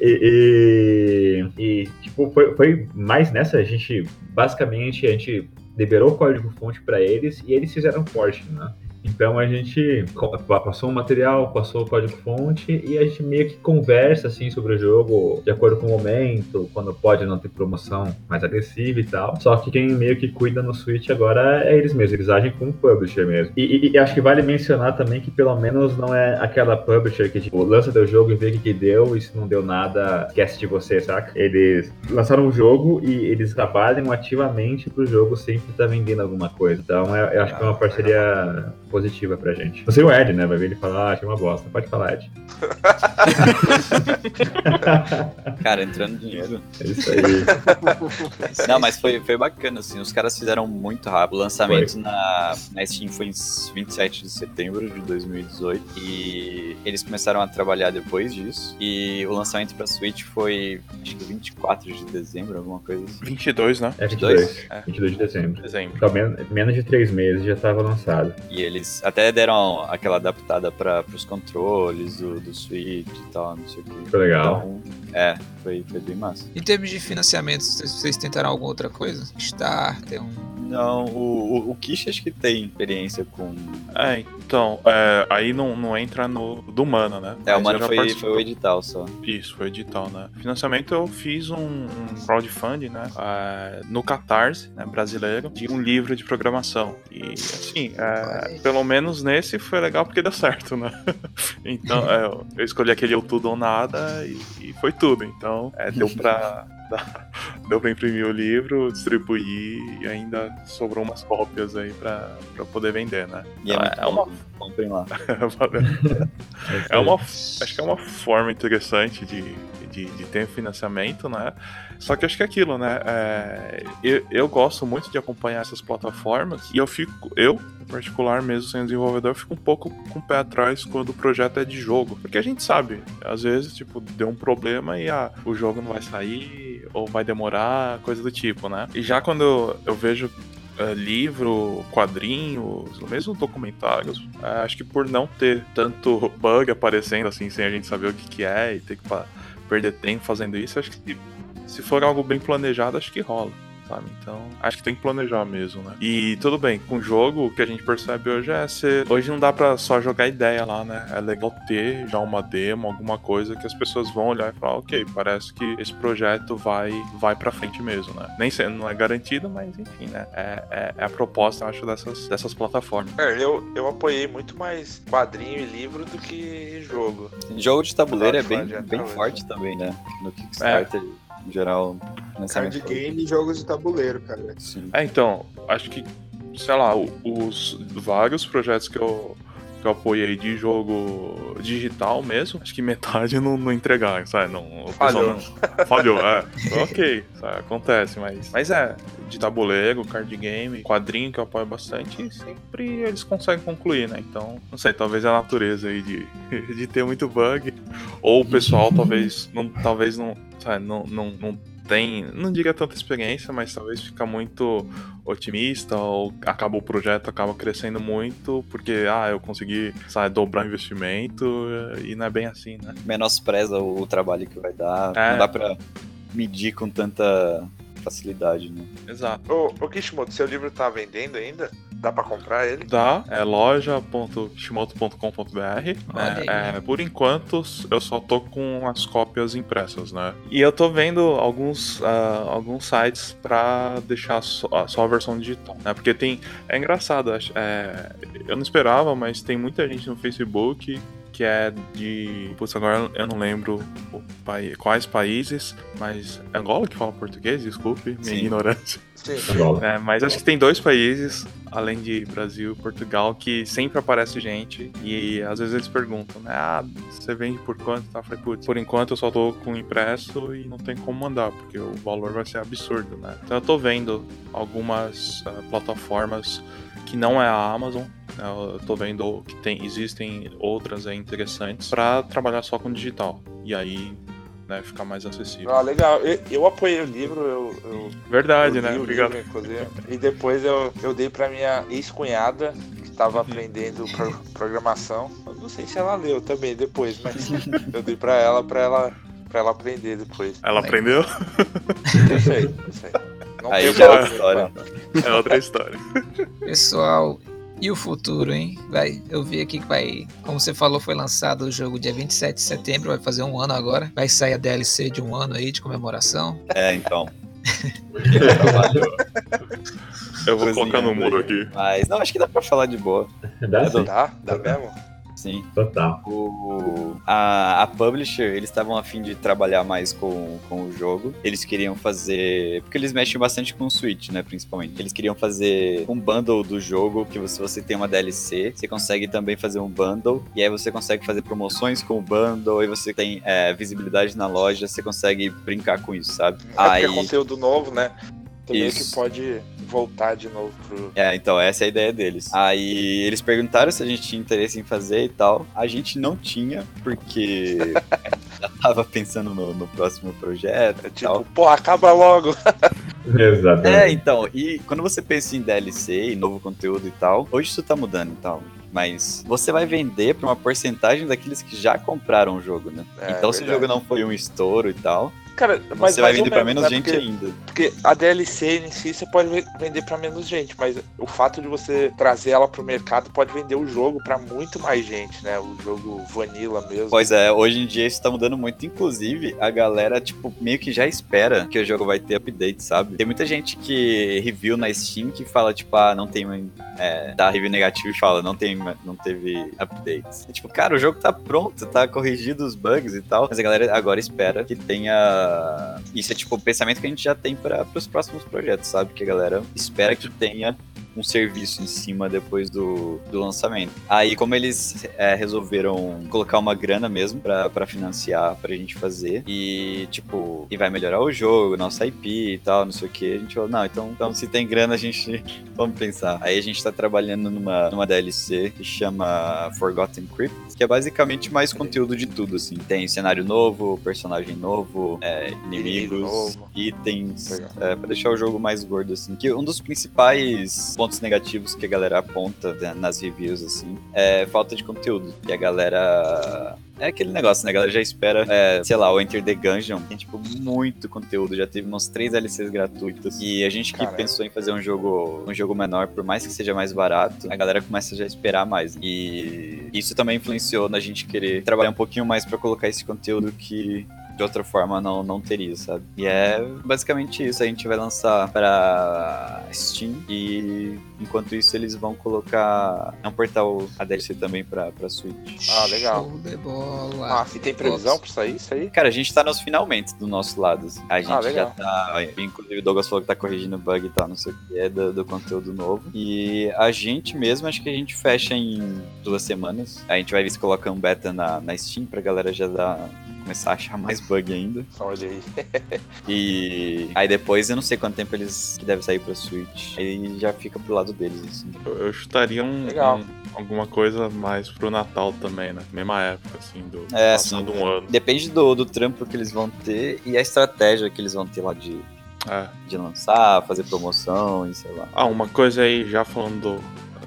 Speaker 5: E, e, e, tipo, foi, foi mais nessa, a gente, basicamente, a gente liberou o código-fonte para eles e eles fizeram porting, né? Então a gente passou o material, passou o código-fonte e a gente meio que conversa assim sobre o jogo de acordo com o momento, quando pode não ter promoção mais agressiva e tal. Só que quem meio que cuida no Switch agora é eles mesmos, eles agem como um publisher mesmo. E, e- e acho que vale mencionar também que pelo menos não é aquela publisher que tipo, lança teu jogo e vê o que, que deu e se não deu nada, esquece de você, saca? Eles lançaram um jogo e eles trabalham ativamente pro jogo sempre estar vendendo alguma coisa. Então é- eu acho que é uma parceria positiva pra gente. Não sei o Ed, né? Vai ver ele falar, ah, achei uma bosta. Pode falar, Ed.
Speaker 4: Cara, entrando dinheiro.
Speaker 5: É isso aí.
Speaker 4: Não, mas foi, foi bacana, assim. Os caras fizeram muito rápido. O lançamento na, na Steam foi em 27 de setembro de 2018. E eles começaram a trabalhar depois disso. E o lançamento pra Switch foi, acho que 24 de dezembro, alguma coisa assim.
Speaker 6: 22, né?
Speaker 5: É 22.
Speaker 4: É.
Speaker 5: 22 de dezembro.
Speaker 6: Dezembro.
Speaker 5: Então, men- menos de três meses já estava lançado.
Speaker 4: E eles até deram aquela adaptada para os controles do, do Switch e tal, não sei o que.
Speaker 5: Ficou legal.
Speaker 4: Então, é, foi, foi bem massa.
Speaker 1: Em termos de financiamento, vocês vocês tentaram alguma outra coisa? Starter, um.
Speaker 4: Não, o, o, o Kish acho que tem experiência com.
Speaker 6: É, então, é, aí não, não entra no do Mana, né?
Speaker 4: É, o
Speaker 6: Mas
Speaker 4: mano
Speaker 6: eu já
Speaker 4: foi,
Speaker 6: participei-
Speaker 4: foi o edital só.
Speaker 6: Isso, foi edital, né? Financiamento eu fiz um, um crowdfunding, né? é, no Catarse, né, brasileiro, de um livro de programação. E, assim, é, pelo menos nesse foi legal porque deu certo, né? Então, é, eu escolhi aquele ou tudo ou nada e, e foi tudo. Então, é, deu pra. Deu pra imprimir o livro, distribuir e ainda sobrou umas cópias aí pra, pra poder vender, né?
Speaker 4: E é,
Speaker 6: Ah,
Speaker 4: muito
Speaker 6: é uma-.
Speaker 4: Comprem lá.
Speaker 6: É uma, acho que é uma forma interessante de, de, de ter financiamento, né? Só que acho que é aquilo, né? É, eu, eu gosto muito de acompanhar essas plataformas e eu fico, eu, particular, mesmo sendo desenvolvedor, fico um pouco com o pé atrás quando o projeto é de jogo. Porque a gente sabe, às vezes, tipo, deu um problema e ah, o jogo não vai sair ou vai demorar, coisa do tipo, né? E já quando eu, eu vejo é, livro, quadrinhos, mesmo documentários, é, acho que por não ter tanto bug aparecendo assim, sem a gente saber o que, que é e ter que perder tempo fazendo isso, acho que se, for algo bem planejado, acho que rola. Sabe? Então, acho que tem que planejar mesmo, né? E tudo bem, com o jogo, o que a gente percebe hoje é ser. Hoje não dá pra só jogar ideia lá, né? É legal ter já uma demo, alguma coisa que as pessoas vão olhar e falar, ok, parece que esse projeto vai, vai pra frente mesmo, né? Nem sendo, não é garantido, mas enfim, né? É, é, é a proposta, eu acho, dessas, dessas plataformas.
Speaker 2: É, eu, eu apoiei muito mais quadrinho e livro do que jogo.
Speaker 4: Jogo de tabuleiro é bem, bem forte também, né? No Kickstarter, em geral.
Speaker 3: Card game e jogos de tabuleiro, cara.
Speaker 4: Sim.
Speaker 6: É, então, acho que, sei lá, os vários projetos que eu, que eu apoiei de jogo digital mesmo, acho que metade não, não entregaram, sabe? Não, o pessoal
Speaker 2: Falhou.
Speaker 6: não- falhou, é. ok, sabe? acontece, mas. Mas é, de tabuleiro, card game, quadrinho que eu apoio bastante, sempre eles conseguem concluir, né? Então, não sei, talvez é a natureza aí de, de ter muito bug. Ou o pessoal talvez não, talvez não, sabe, não, não, não tem, não diga tanta experiência, mas talvez fica muito otimista ou acaba o projeto acaba crescendo muito porque ah, eu consegui, sabe, dobrar o investimento e não é bem assim, né?
Speaker 4: Menospreza o, o trabalho que vai dar.
Speaker 6: É.
Speaker 4: Não dá pra medir com tanta facilidade, né?
Speaker 6: Exato.
Speaker 2: Ô, ô Kishimoto, seu livro tá vendendo ainda? Dá pra comprar ele?
Speaker 6: Dá, é loja.kishimoto.com.br.
Speaker 1: Olha
Speaker 6: É, é, por enquanto, eu só tô com as cópias impressas, né? E eu tô vendo alguns, ah, alguns sites pra deixar só, a- só a versão digital, né? Porque tem. É engraçado, é, eu não esperava, mas tem muita gente no Facebook que é de. Putz, agora eu não lembro o pai- quais países, mas é Angola que fala português, desculpe, minha
Speaker 4: Sim.
Speaker 6: ignorância.
Speaker 2: Sim.
Speaker 5: Angola.
Speaker 6: É, mas acho que tem dois países, além de Brasil e Portugal, que sempre aparece gente e às vezes eles perguntam, né? Ah, você vende por quanto? Tá? Eu falei, putz, por enquanto eu só tô com impresso e não tem como mandar, porque o valor vai ser absurdo, né? Então eu tô vendo algumas ah, plataformas que não é a Amazon. né? Eu tô vendo que tem, existem outras aí interessantes para trabalhar só com digital. E aí, né, ficar mais acessível.
Speaker 2: Ah, legal. Eu, eu apoiei o livro, eu, eu
Speaker 6: Verdade,
Speaker 2: eu
Speaker 6: né? Obrigado.
Speaker 2: livro. E depois eu, eu dei pra minha ex-cunhada, que estava
Speaker 6: Uhum.
Speaker 2: aprendendo pro- programação. Eu não sei se ela leu também depois, mas eu dei pra ela, pra ela, pra ela aprender depois.
Speaker 6: Ela aprendeu?
Speaker 2: Eu sei, eu sei. Não
Speaker 4: Aí
Speaker 2: tenho
Speaker 4: já é outra
Speaker 2: problema.
Speaker 4: história.
Speaker 6: É outra história.
Speaker 1: Pessoal, E o futuro, hein? Vai, eu vi aqui que vai, como você falou, foi lançado o jogo dia 27 de setembro, vai fazer um ano agora. Vai sair a DLC de um ano aí de comemoração.
Speaker 4: É, então.
Speaker 6: Eu vou
Speaker 4: Cozinhando
Speaker 6: colocar no
Speaker 4: aí.
Speaker 6: muro aqui.
Speaker 4: Mas não, acho que dá pra falar de boa.
Speaker 5: Dá sim,
Speaker 2: Dá? Dá mesmo?
Speaker 4: Sim.
Speaker 5: total.
Speaker 4: O, a, a publisher, eles estavam a fim de trabalhar mais com, com o jogo. Eles queriam fazer. Porque eles mexem bastante com o Switch, né? Principalmente. Eles queriam fazer um bundle do jogo, que se você tem uma DLC, você consegue também fazer um bundle. E aí você consegue fazer promoções com o bundle, e você tem é, visibilidade na loja, você consegue brincar com isso, sabe?
Speaker 2: É porque
Speaker 4: Aí.
Speaker 2: é conteúdo novo, né? Você meio que
Speaker 4: Isso.
Speaker 2: pode voltar de novo pro.
Speaker 4: É, então, essa é a ideia deles. Aí eles perguntaram se a gente tinha interesse em fazer e tal. A gente não tinha, porque já tava pensando no, no próximo projeto
Speaker 2: É tipo,
Speaker 4: tal.
Speaker 2: pô, acaba logo.
Speaker 4: É,
Speaker 5: Exatamente.
Speaker 4: então, e quando você pensa em DLC e novo conteúdo e tal, hoje isso tá mudando e tal. Mas você vai vender pra uma porcentagem daqueles que já compraram o jogo, né?
Speaker 2: É,
Speaker 4: então, se o jogo não foi um estouro e tal,
Speaker 2: Cara, mas
Speaker 4: você vai vender pra
Speaker 2: menos, né?
Speaker 4: gente
Speaker 2: porque,
Speaker 4: ainda.
Speaker 2: Porque a DLC em si você pode ve- vender pra menos gente, mas o fato de você trazer ela pro mercado pode vender o jogo pra muito mais gente, né? O jogo vanilla mesmo.
Speaker 4: Pois é, hoje em dia isso tá mudando muito. Inclusive, a galera, tipo, meio que já espera que o jogo vai ter update, sabe? Tem muita gente que review na Steam que fala, tipo, ah, não tem. É, dá review negativo e fala, não, tem, não teve updates. E, tipo, cara, o jogo tá pronto, tá corrigido os bugs e tal. Mas a galera agora espera que tenha. Isso é, tipo, o pensamento que a gente já tem para os próximos projetos, sabe? Que a galera espera que tenha um serviço em cima depois do, do lançamento. Aí, como eles é, resolveram colocar uma grana mesmo pra financiar, pra gente fazer, e tipo, e vai melhorar o jogo, nossa IP e tal, não sei o que, a gente falou, não, então, então se tem grana, a gente vamos pensar. Aí a gente tá trabalhando numa, numa DLC que chama Forgotten Crypt, que é basicamente mais conteúdo de tudo, assim. Tem cenário novo, personagem novo, é,
Speaker 2: Inimigo
Speaker 4: inimigos, itens, é, pra deixar o jogo mais gordo, assim. Que um dos principais pontos negativos que a galera aponta né, nas reviews, assim, é falta de conteúdo. E a galera. É aquele negócio, né? A galera já espera, é, sei lá, o Enter the Gungeon. Tem, tipo, muito conteúdo. Já teve uns três DLCs gratuitos. E a gente que
Speaker 2: Caramba.
Speaker 4: pensou em fazer um jogo, um jogo menor, por mais que seja mais barato, a galera começa já a esperar mais. E isso também influenciou na gente querer trabalhar um pouquinho mais pra colocar esse conteúdo que de outra forma não, não teria, sabe? E é basicamente isso. A gente vai lançar pra Steam e enquanto isso eles vão colocar. Vão portar o, a DLC também pra, pra Switch.
Speaker 2: Ah, legal.
Speaker 1: Show de bola.
Speaker 2: Ah, e tem previsão pra sair isso aí?
Speaker 4: Cara, a gente tá nos finalmente do nosso lado. assim. A gente já
Speaker 2: legal.
Speaker 4: tá. Inclusive o Douglas falou que tá corrigindo bug e tal, não sei o que é do, do conteúdo novo. E a gente mesmo, acho que a gente fecha em duas semanas. A gente vai ver se coloca um beta na, na Steam pra galera já dar. Começar a achar mais bug ainda.
Speaker 2: Olha aí.
Speaker 4: E aí depois eu não sei quanto tempo eles que deve sair pra Switch. Aí já fica pro lado deles, assim.
Speaker 6: Eu, eu chutaria um,
Speaker 2: Legal.
Speaker 6: um- alguma coisa mais pro Natal também, né? Mesma época, assim, do
Speaker 4: É,
Speaker 6: passando um ano.
Speaker 4: Depende do, do trampo que eles vão ter e a estratégia que eles vão ter lá de,
Speaker 6: É.
Speaker 4: de lançar, fazer promoção e sei lá.
Speaker 6: Ah, uma coisa aí, já falando do,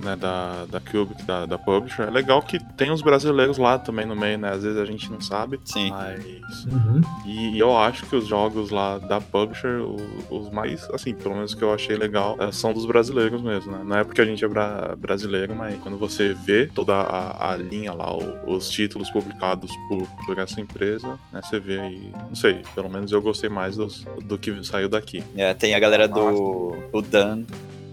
Speaker 6: né, da, da Cubic, da, da Publisher, é legal que tem os brasileiros lá também no meio, né? Às vezes a gente não sabe,
Speaker 4: Sim.
Speaker 6: mas...
Speaker 5: Uhum.
Speaker 6: E eu acho que os jogos lá da Publisher, o- os mais, assim, pelo menos que eu achei legal, é, são dos brasileiros mesmo, né? Não é porque a gente é bra- brasileiro, mas quando você vê toda a, a linha lá, o- os títulos publicados por, por essa empresa, né? Você vê aí, não sei, pelo menos eu gostei mais dos, do que saiu daqui.
Speaker 4: É, tem a galera do o Dan,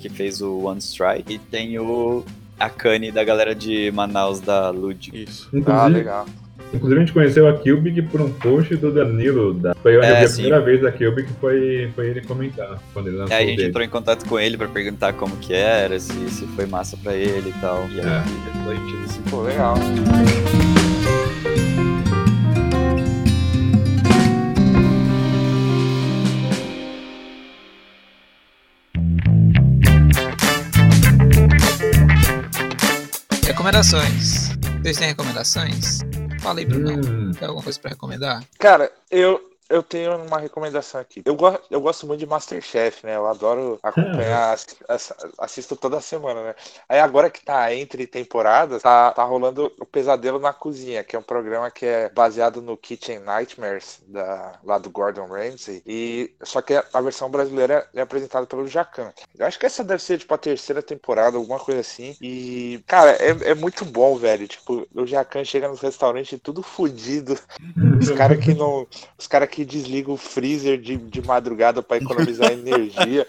Speaker 4: que fez o One Strike, e tem o Akane da galera de Manaus da Lud.
Speaker 6: Isso.
Speaker 2: Ah,
Speaker 5: Inclusive,
Speaker 2: legal.
Speaker 5: inclusive, a gente conheceu a Cubic por um post do Danilo. Da... Foi onde
Speaker 4: É,
Speaker 5: eu vi a
Speaker 4: sim.
Speaker 5: primeira vez da Cubic, foi, foi ele comentar quando ele lançou
Speaker 4: Aí a gente
Speaker 5: dele.
Speaker 4: entrou em contato com ele pra perguntar como que era, se, se foi massa pra ele e tal. E aí
Speaker 5: É.
Speaker 4: depois a gente decidiu.
Speaker 2: Pô, legal.
Speaker 1: Recomendações. Vocês têm recomendações? Fala aí, Bruno.
Speaker 5: Hum,
Speaker 1: Tem alguma coisa pra recomendar?
Speaker 2: Cara, eu, eu tenho uma recomendação aqui. Eu, go eu gosto muito de Masterchef, né? Eu adoro acompanhar, ass ass assisto toda semana, né? Aí agora que tá entre temporadas, tá, tá rolando o Pesadelo na Cozinha, que é um programa que é baseado no Kitchen Nightmares, da, lá do Gordon Ramsay. E, só que a versão brasileira é apresentada pelo Jacan. Eu acho que essa deve ser, tipo, a terceira temporada, alguma coisa assim. E, cara, é, é muito bom, velho. Tipo, o Jacan chega nos restaurantes tudo fodido. Os caras que não. Os caras que desligam o freezer de, de madrugada para economizar energia.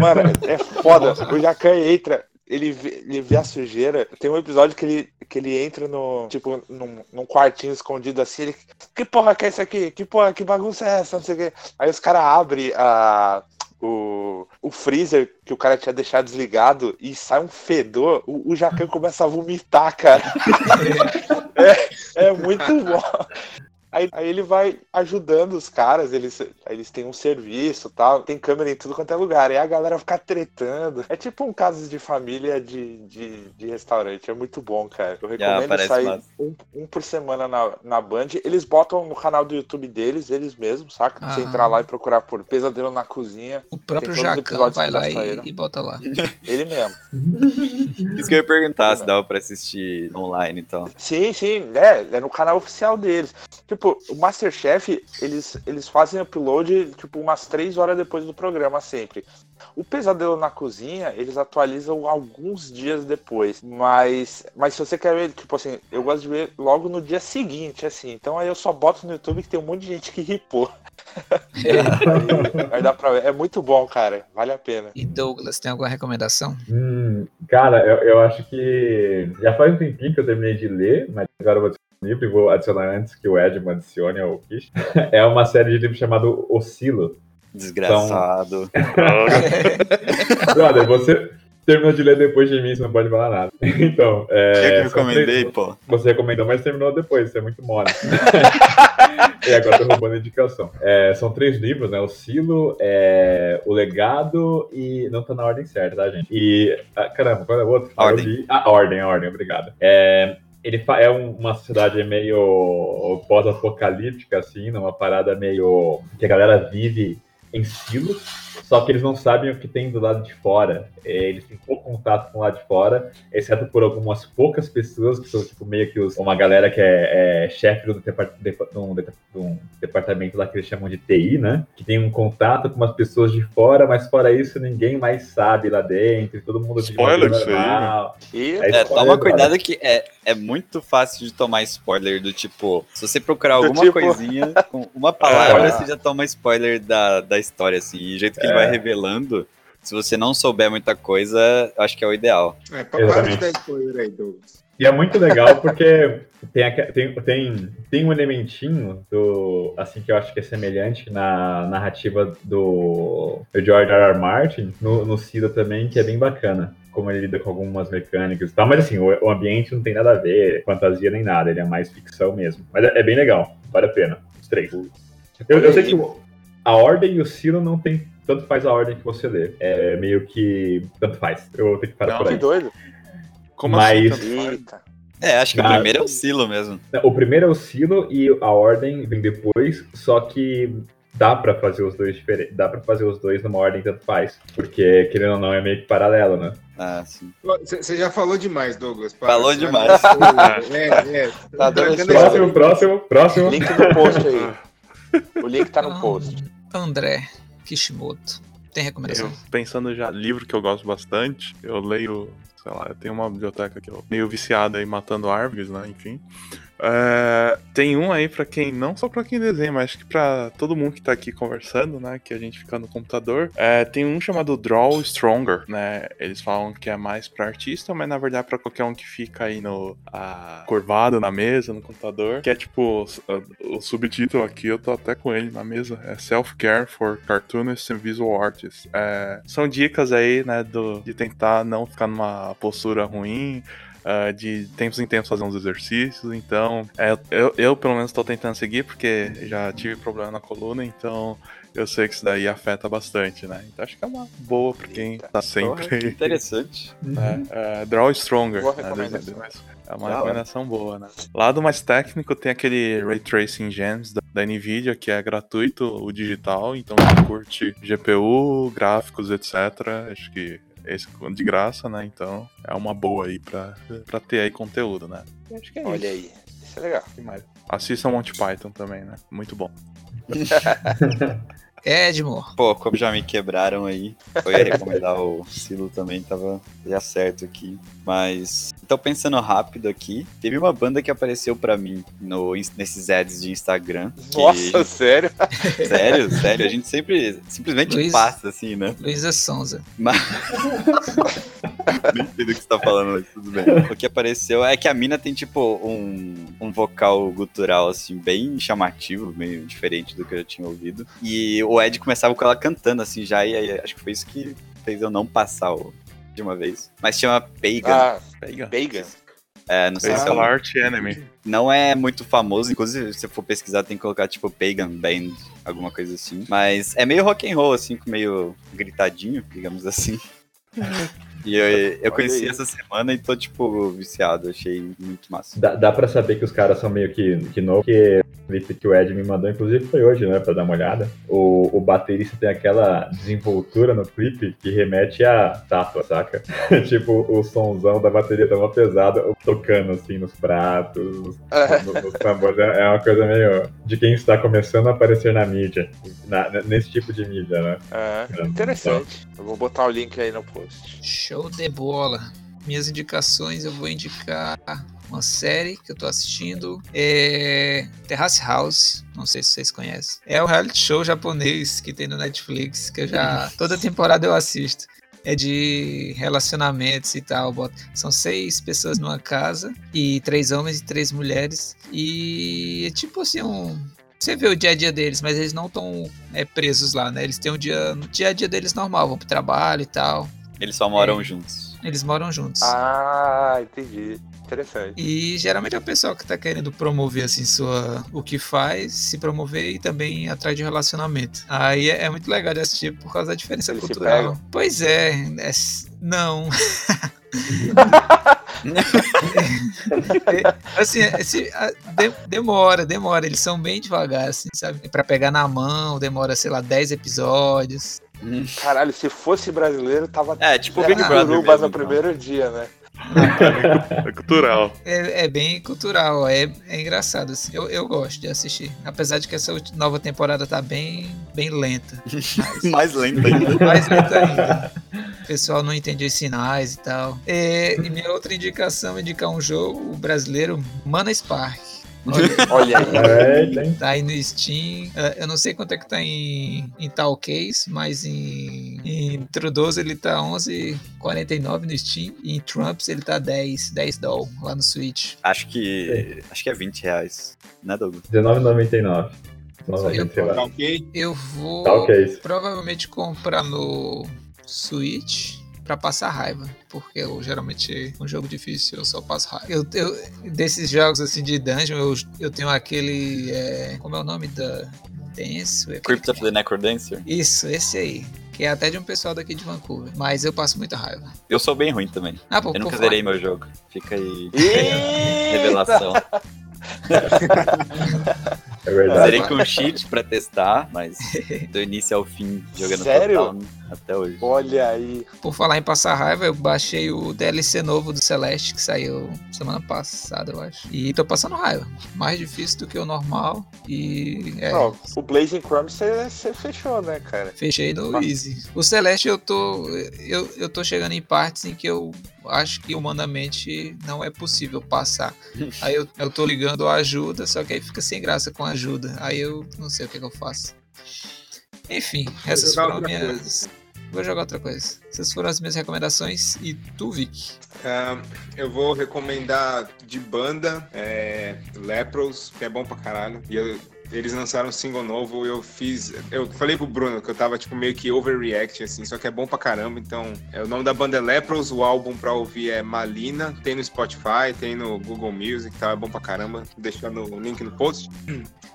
Speaker 2: Mano, é foda. O Jacan entra, ele vê, ele vê a sujeira. Tem um episódio que ele, que ele entra no, tipo, num, num quartinho escondido assim. Ele, que porra que é isso aqui? Que porra, que bagunça é essa? Não sei o quê. Aí os caras abrem a. O, o freezer que o cara tinha deixado desligado e sai um fedor, o, o Jacan começa a vomitar, cara. é, é muito bom. Aí, aí, ele vai ajudando os caras, eles, eles têm um serviço tal, tem câmera em tudo quanto é lugar. E a galera fica tretando. É tipo um caso de família de, de, de restaurante. É muito bom, cara. Eu recomendo ah, sair um, um, por semana na, na Band. Eles botam no canal do YouTube deles, eles mesmos, saca? Ah. Você entrar lá e procurar por Pesadelo na Cozinha.
Speaker 1: O próprio Jacão vai lá e, e, bota lá.
Speaker 2: Ele mesmo.
Speaker 4: Isso que eu ia perguntar, se dava pra assistir online, então.
Speaker 2: Sim, sim. É, é no canal oficial deles. Tipo, tipo, o Masterchef, eles, eles fazem upload, tipo, umas três horas depois do programa, sempre. O Pesadelo na Cozinha, eles atualizam alguns dias depois. Mas, mas se você quer ver, tipo assim, eu gosto de ver logo no dia seguinte, assim. Então aí eu só boto no YouTube que tem um monte de gente que ripou. aí, aí dá pra ver. É muito bom, cara. Vale a pena.
Speaker 1: E Douglas, tem alguma recomendação?
Speaker 5: Hum, cara, eu, eu acho que já faz um tempinho que eu terminei de ler, mas agora eu vou livro e vou adicionar antes que o Edmund adicione ao Kish. É uma série de livros chamado Oscilo.
Speaker 4: Desgraçado.
Speaker 5: Então... Brother, você terminou de ler depois de mim, você não pode falar nada. Então, é.
Speaker 4: Eu que recomendei, três... pô.
Speaker 5: Você recomendou, mas terminou depois, você é muito mole. e agora tô roubando a indicação. É, são três livros, né? O Silo, é, O Legado e. Não tá na ordem certa, tá, gente? E. Ah, caramba, qual é o outro?
Speaker 4: A ordem.
Speaker 5: A ordem, a ordem, obrigado. É, ele é uma sociedade meio pós-apocalíptica, assim, numa parada meio. que a galera vive em silos, só que eles não sabem o que tem do lado de fora. É, eles têm pouco contato com o lado de fora, exceto por algumas poucas pessoas, que são tipo meio que os, uma galera que é, é chefe do, um, departamento lá que eles chamam de TI, né? Que tem um contato com umas pessoas de fora, mas fora isso ninguém mais sabe lá dentro, todo mundo
Speaker 6: spoiler isso aí. Né?
Speaker 4: E... É, é toma cuidado que é, é muito fácil de tomar spoiler do tipo, se você procurar alguma tipo... coisinha com uma palavra, é. você já toma spoiler da, da história, assim, jeito que ele vai é. revelando se você não souber muita coisa, acho que é o ideal.
Speaker 3: É, para de dar spoiler aí, Douglas.
Speaker 5: E é muito legal porque tem, tem, tem, tem um elementinho do, assim que eu acho que é semelhante na narrativa do, do George R. R. Martin, no, no Cida também, que é bem bacana. Como ele lida com algumas mecânicas e tal, mas assim, o, o, ambiente não tem nada a ver, fantasia nem nada, ele é mais ficção mesmo. Mas é, é bem legal, vale a pena, os três. Eu, eu sei que a ordem e o Silo não tem tanto faz a ordem que você lê. É meio que. Tanto faz. Eu vou ter que parar não, por aí.
Speaker 2: Que doido.
Speaker 4: Como Mas... assim? É, acho que o primeiro é o Silo mesmo.
Speaker 5: O primeiro é o Silo e a ordem vem depois, só que dá para fazer os dois diferentes. Dá para fazer os dois numa ordem tanto faz. Porque, querendo ou não, é meio que paralelo, né?
Speaker 4: Ah, sim.
Speaker 3: Você já falou demais, Douglas.
Speaker 4: Falou demais.
Speaker 3: é, é. Tá
Speaker 5: próximo, próximo, próximo.
Speaker 2: Link no post aí. O link tá no post.
Speaker 1: André. Kishimoto. Tem recomendação?
Speaker 6: Eu, pensando já, livro que eu gosto bastante, eu leio, sei lá, eu tenho uma biblioteca que eu meio viciada aí matando árvores, né? Enfim. É, tem um aí para quem, não só para quem desenha, mas que para todo mundo que tá aqui conversando, né? Que a gente fica no computador. É, tem um chamado Draw Stronger, né? Eles falam que é mais para artista, mas na verdade é pra qualquer um que fica aí no a, curvado na mesa, no computador. Que é tipo, o, o subtítulo aqui, eu tô até com ele na mesa, é Self-Care for Cartoonists and Visual Artists. É, são dicas aí, né, do, de tentar não ficar numa postura ruim, uh, de tempos em tempos fazer uns exercícios. Então, é, eu, eu pelo menos estou tentando seguir, porque já tive problema na coluna, então eu sei que isso daí afeta bastante, né? Então acho que é uma boa para quem Eita, tá sempre. Porra,
Speaker 4: interessante.
Speaker 6: É, é, draw Stronger. Boa né? É uma recomendação boa, né? Lado mais técnico tem aquele Ray Tracing Gems da da Nvidia, que é gratuito, o digital, então quem curte GPU, gráficos, etc., acho que esse de graça, né? Então é uma boa aí pra, pra ter aí conteúdo, né? Acho que é
Speaker 2: Olha
Speaker 6: isso.
Speaker 2: aí. Isso é legal.
Speaker 6: Demais. Assistam Monty Python também, né? Muito bom.
Speaker 1: Edmore.
Speaker 4: Pô, como já me quebraram aí, eu ia recomendar o Silo também, tava já certo aqui. Mas, então pensando rápido aqui, teve uma banda que apareceu pra mim no, nesses ads de Instagram. que-
Speaker 2: Nossa, sério?
Speaker 4: Sério, sério, a gente sempre, simplesmente
Speaker 1: Luiz-
Speaker 4: passa assim, né?
Speaker 1: Luísa Sonza.
Speaker 4: Mas... Nem sei do que você tá falando, mas tudo bem. O que apareceu é que a mina tem, tipo, um, um vocal gutural, assim, bem chamativo, meio diferente do que eu já tinha ouvido. E o Ed começava com ela cantando, assim, já, e aí acho que foi isso que fez eu não passar o, de uma vez. Mas chama Pagan.
Speaker 2: Ah,
Speaker 6: Pega.
Speaker 2: Bacon.
Speaker 4: É, não sei se é
Speaker 6: Pega
Speaker 4: um-
Speaker 6: Art Enemy.
Speaker 4: Não é muito famoso, inclusive se você for pesquisar tem que colocar tipo Pagan Band, alguma coisa assim. Mas é meio rock and roll, assim, com meio gritadinho, digamos assim. E eu, eu conheci essa semana e tô, tipo, viciado. Achei muito massa.
Speaker 5: Dá, dá pra saber que os caras são meio que, que novo, porque clipe que o Ed me mandou, inclusive foi hoje, né, pra dar uma olhada. O, o baterista tem aquela desenvoltura no clipe que remete a tátua, saca? tipo, o sonzão da bateria tá uma pesada, tocando assim nos pratos, no- nos tambores. É é uma coisa meio de quem está começando a aparecer na mídia, na- nesse tipo de mídia, né? É,
Speaker 2: interessante. Eu vou botar o link aí no post.
Speaker 1: Show de bola. Minhas indicações, eu vou indicar uma série que eu tô assistindo. É Terrace House. Não sei se vocês conhecem. É o reality show japonês que tem no Netflix, que eu já. Toda temporada eu assisto. É de relacionamentos e tal. São seis pessoas numa casa, e três homens e três mulheres. E é tipo assim, um. Você vê o dia a dia deles, mas eles não estão presos lá, né? Eles têm um dia. No dia a dia deles normal, vão pro trabalho e tal.
Speaker 4: Eles só moram
Speaker 1: É.
Speaker 4: juntos.
Speaker 1: Eles moram juntos.
Speaker 2: Ah, entendi. Interessante.
Speaker 1: E geralmente é o pessoal que tá querendo promover assim sua o que faz, se promover e também atrás de relacionamento. Aí é, é muito legal de assistir por causa da diferença
Speaker 2: Eles
Speaker 1: cultural. Pois é, é não. Assim, esse, a- de- demora, demora. Eles são bem devagar, assim, sabe? Pra pegar na mão, demora, sei lá, 10 episódios.
Speaker 2: Caralho, se fosse brasileiro, tava.
Speaker 4: É, tipo Big Brother mesmo,
Speaker 2: no
Speaker 4: então.
Speaker 2: primeiro dia, né?
Speaker 6: É cultural.
Speaker 1: É, é bem cultural, é, é engraçado, assim. Eu, eu gosto de assistir. Apesar de que essa nova temporada tá bem, bem lenta.
Speaker 4: Mais lento ainda.
Speaker 1: Mais lenta ainda. O pessoal não entende os sinais e tal. É, e minha outra indicação é indicar um jogo brasileiro, Mana Spark. Olha,
Speaker 2: Olha aí.
Speaker 5: É,
Speaker 1: tá aí no Steam. É, Eu não sei quanto é que tá em, em tal case, mas em, em True 12 ele tá 11,49 no Steam. E em Trumps ele tá 10, 10 doll lá no Switch.
Speaker 4: Acho que. Acho que é 20 reais. Né, Douglas?
Speaker 5: R$19,99. Novamente, sei
Speaker 3: Tá ok?
Speaker 1: Eu vou
Speaker 5: Tá ok. isso.
Speaker 1: provavelmente comprar no Switch pra passar raiva, porque eu geralmente um jogo difícil eu só passo raiva. Eu, eu- desses jogos assim de dungeon, eu, eu tenho aquele é, como é o nome da Dance? Aquele-
Speaker 4: Crypt of the Necrodancer.
Speaker 1: Isso, esse aí. Que é até de um pessoal daqui de Vancouver. Mas eu passo muita raiva.
Speaker 4: Eu sou bem ruim também.
Speaker 1: Ah, pô,
Speaker 4: Eu nunca
Speaker 1: falar-
Speaker 4: zerei meu jogo. Fica aí. Revelação.
Speaker 5: É verdade.
Speaker 4: Zerei com cheat pra testar, mas do início ao fim jogando
Speaker 2: Sério?
Speaker 4: total até hoje.
Speaker 2: Olha aí.
Speaker 1: Por falar em passar raiva, eu baixei o DLC novo do Celeste, que saiu semana passada, eu acho. E tô passando raiva. Mais difícil do que o normal. E é,
Speaker 2: Não, o Blazing Chrome você fechou, né, cara?
Speaker 1: fechei no
Speaker 2: Mas-
Speaker 1: Easy. O Celeste eu tô. Eu, eu tô chegando em partes em que eu acho que humanamente não é possível passar. Aí eu, eu tô ligando a ajuda, só que aí fica sem graça com a ajuda. Aí eu não sei o que, que eu faço. Enfim, essas foram minhas. Vou jogar outra coisa. Essas foram as minhas recomendações. E tu, Vic?
Speaker 3: Ah, eu vou recomendar de banda é, Lepros, que é bom pra caralho. E eu- eles lançaram um single novo, eu fiz. Eu falei pro Bruno que eu tava tipo meio que overreact, assim, só que é bom pra caramba. Então, é, o nome da banda é Lepros, o álbum pra ouvir é Malina, tem no Spotify, tem no Google Music, tá? É bom pra caramba. Vou deixar no link no post.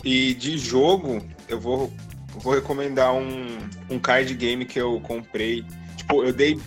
Speaker 3: E de jogo, eu vou, vou recomendar um, um card game que eu comprei. Tipo, eu dei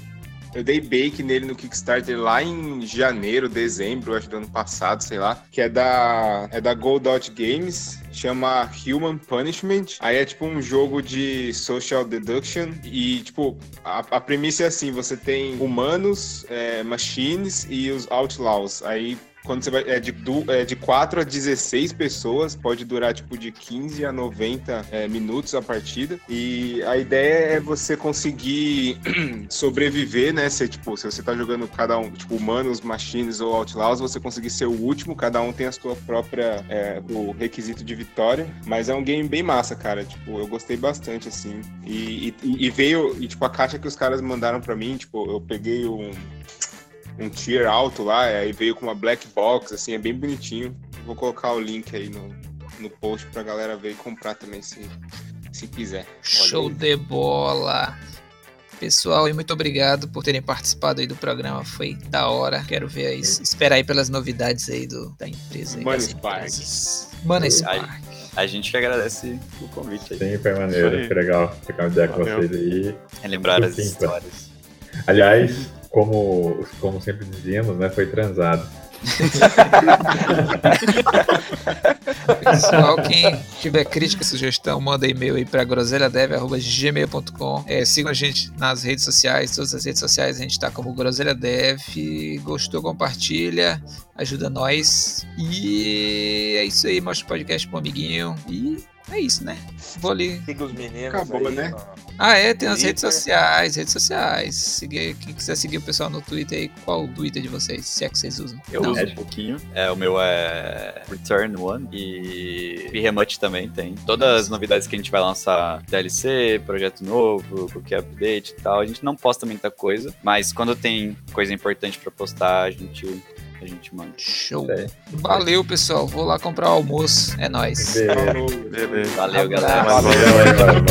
Speaker 3: eu dei bake nele no Kickstarter lá em janeiro, dezembro, acho do ano passado, sei lá, que é da é da Goldot Games, chama Human Punishment. Aí é tipo um jogo de social deduction e tipo a, a premissa é assim, você tem humanos, é, machines e os outlaws. Aí quando você vai. É de, du, é de 4 a 16 pessoas, pode durar tipo de 15 a 90 é, minutos a partida. E a ideia é você conseguir sobreviver, né? Ser, tipo, se você tá jogando cada um, tipo, humanos, machines ou outlaws, você conseguir ser o último, cada um tem a sua própria. É, o requisito de vitória. Mas é um game bem massa, cara. Tipo, eu gostei bastante, assim. E, e, e veio. E, tipo, a caixa que os caras mandaram para mim, tipo, eu peguei um um tier alto lá, aí veio com uma black box, assim, é bem bonitinho. Vou colocar o link aí no, no post pra galera ver e comprar também, se, se quiser.
Speaker 1: Show de bola! Pessoal, e muito obrigado por terem participado aí do programa, foi da hora. Quero ver aí, esperar aí pelas novidades aí do, da empresa. Aí,
Speaker 3: Money
Speaker 1: Spark. Money Spark.
Speaker 4: A gente que agradece o convite aí.
Speaker 5: Sim, foi maneiro, foi legal trocar uma ideia com vocês aí.
Speaker 4: Relembrar as
Speaker 5: Sim,
Speaker 4: histórias.
Speaker 5: Aliás, como, como sempre dizíamos, né, foi transado.
Speaker 1: Pessoal, quem tiver crítica, sugestão, manda e-mail aí para groselhadev.gmail.com. É, sigam a gente nas redes sociais, todas as redes sociais a gente tá como Groselha Dev. Gostou, compartilha, ajuda nós. E é isso aí, mostra o podcast pro amiguinho. E é isso, né? Vou ali.
Speaker 2: Siga os meninos.
Speaker 3: Acabou,
Speaker 2: aí,
Speaker 3: né?
Speaker 2: ó.
Speaker 1: Ah, é, tem as redes sociais, redes sociais. Seguir, quem quiser seguir o pessoal no Twitter aí, qual o Twitter de vocês? Se é que vocês usam.
Speaker 4: Eu
Speaker 1: Não.
Speaker 4: uso um pouquinho. É, o meu é Return One e Remote também tem. Todas as novidades que a gente vai lançar, DLC, projeto novo, qualquer update e tal, a gente não posta muita coisa, mas quando tem coisa importante pra postar, a gente a gente manda.
Speaker 1: Show.
Speaker 5: É.
Speaker 1: Valeu, pessoal. Vou lá comprar o almoço. É nóis.
Speaker 5: Beleza.
Speaker 4: Valeu, galera.
Speaker 5: Valeu. Valeu.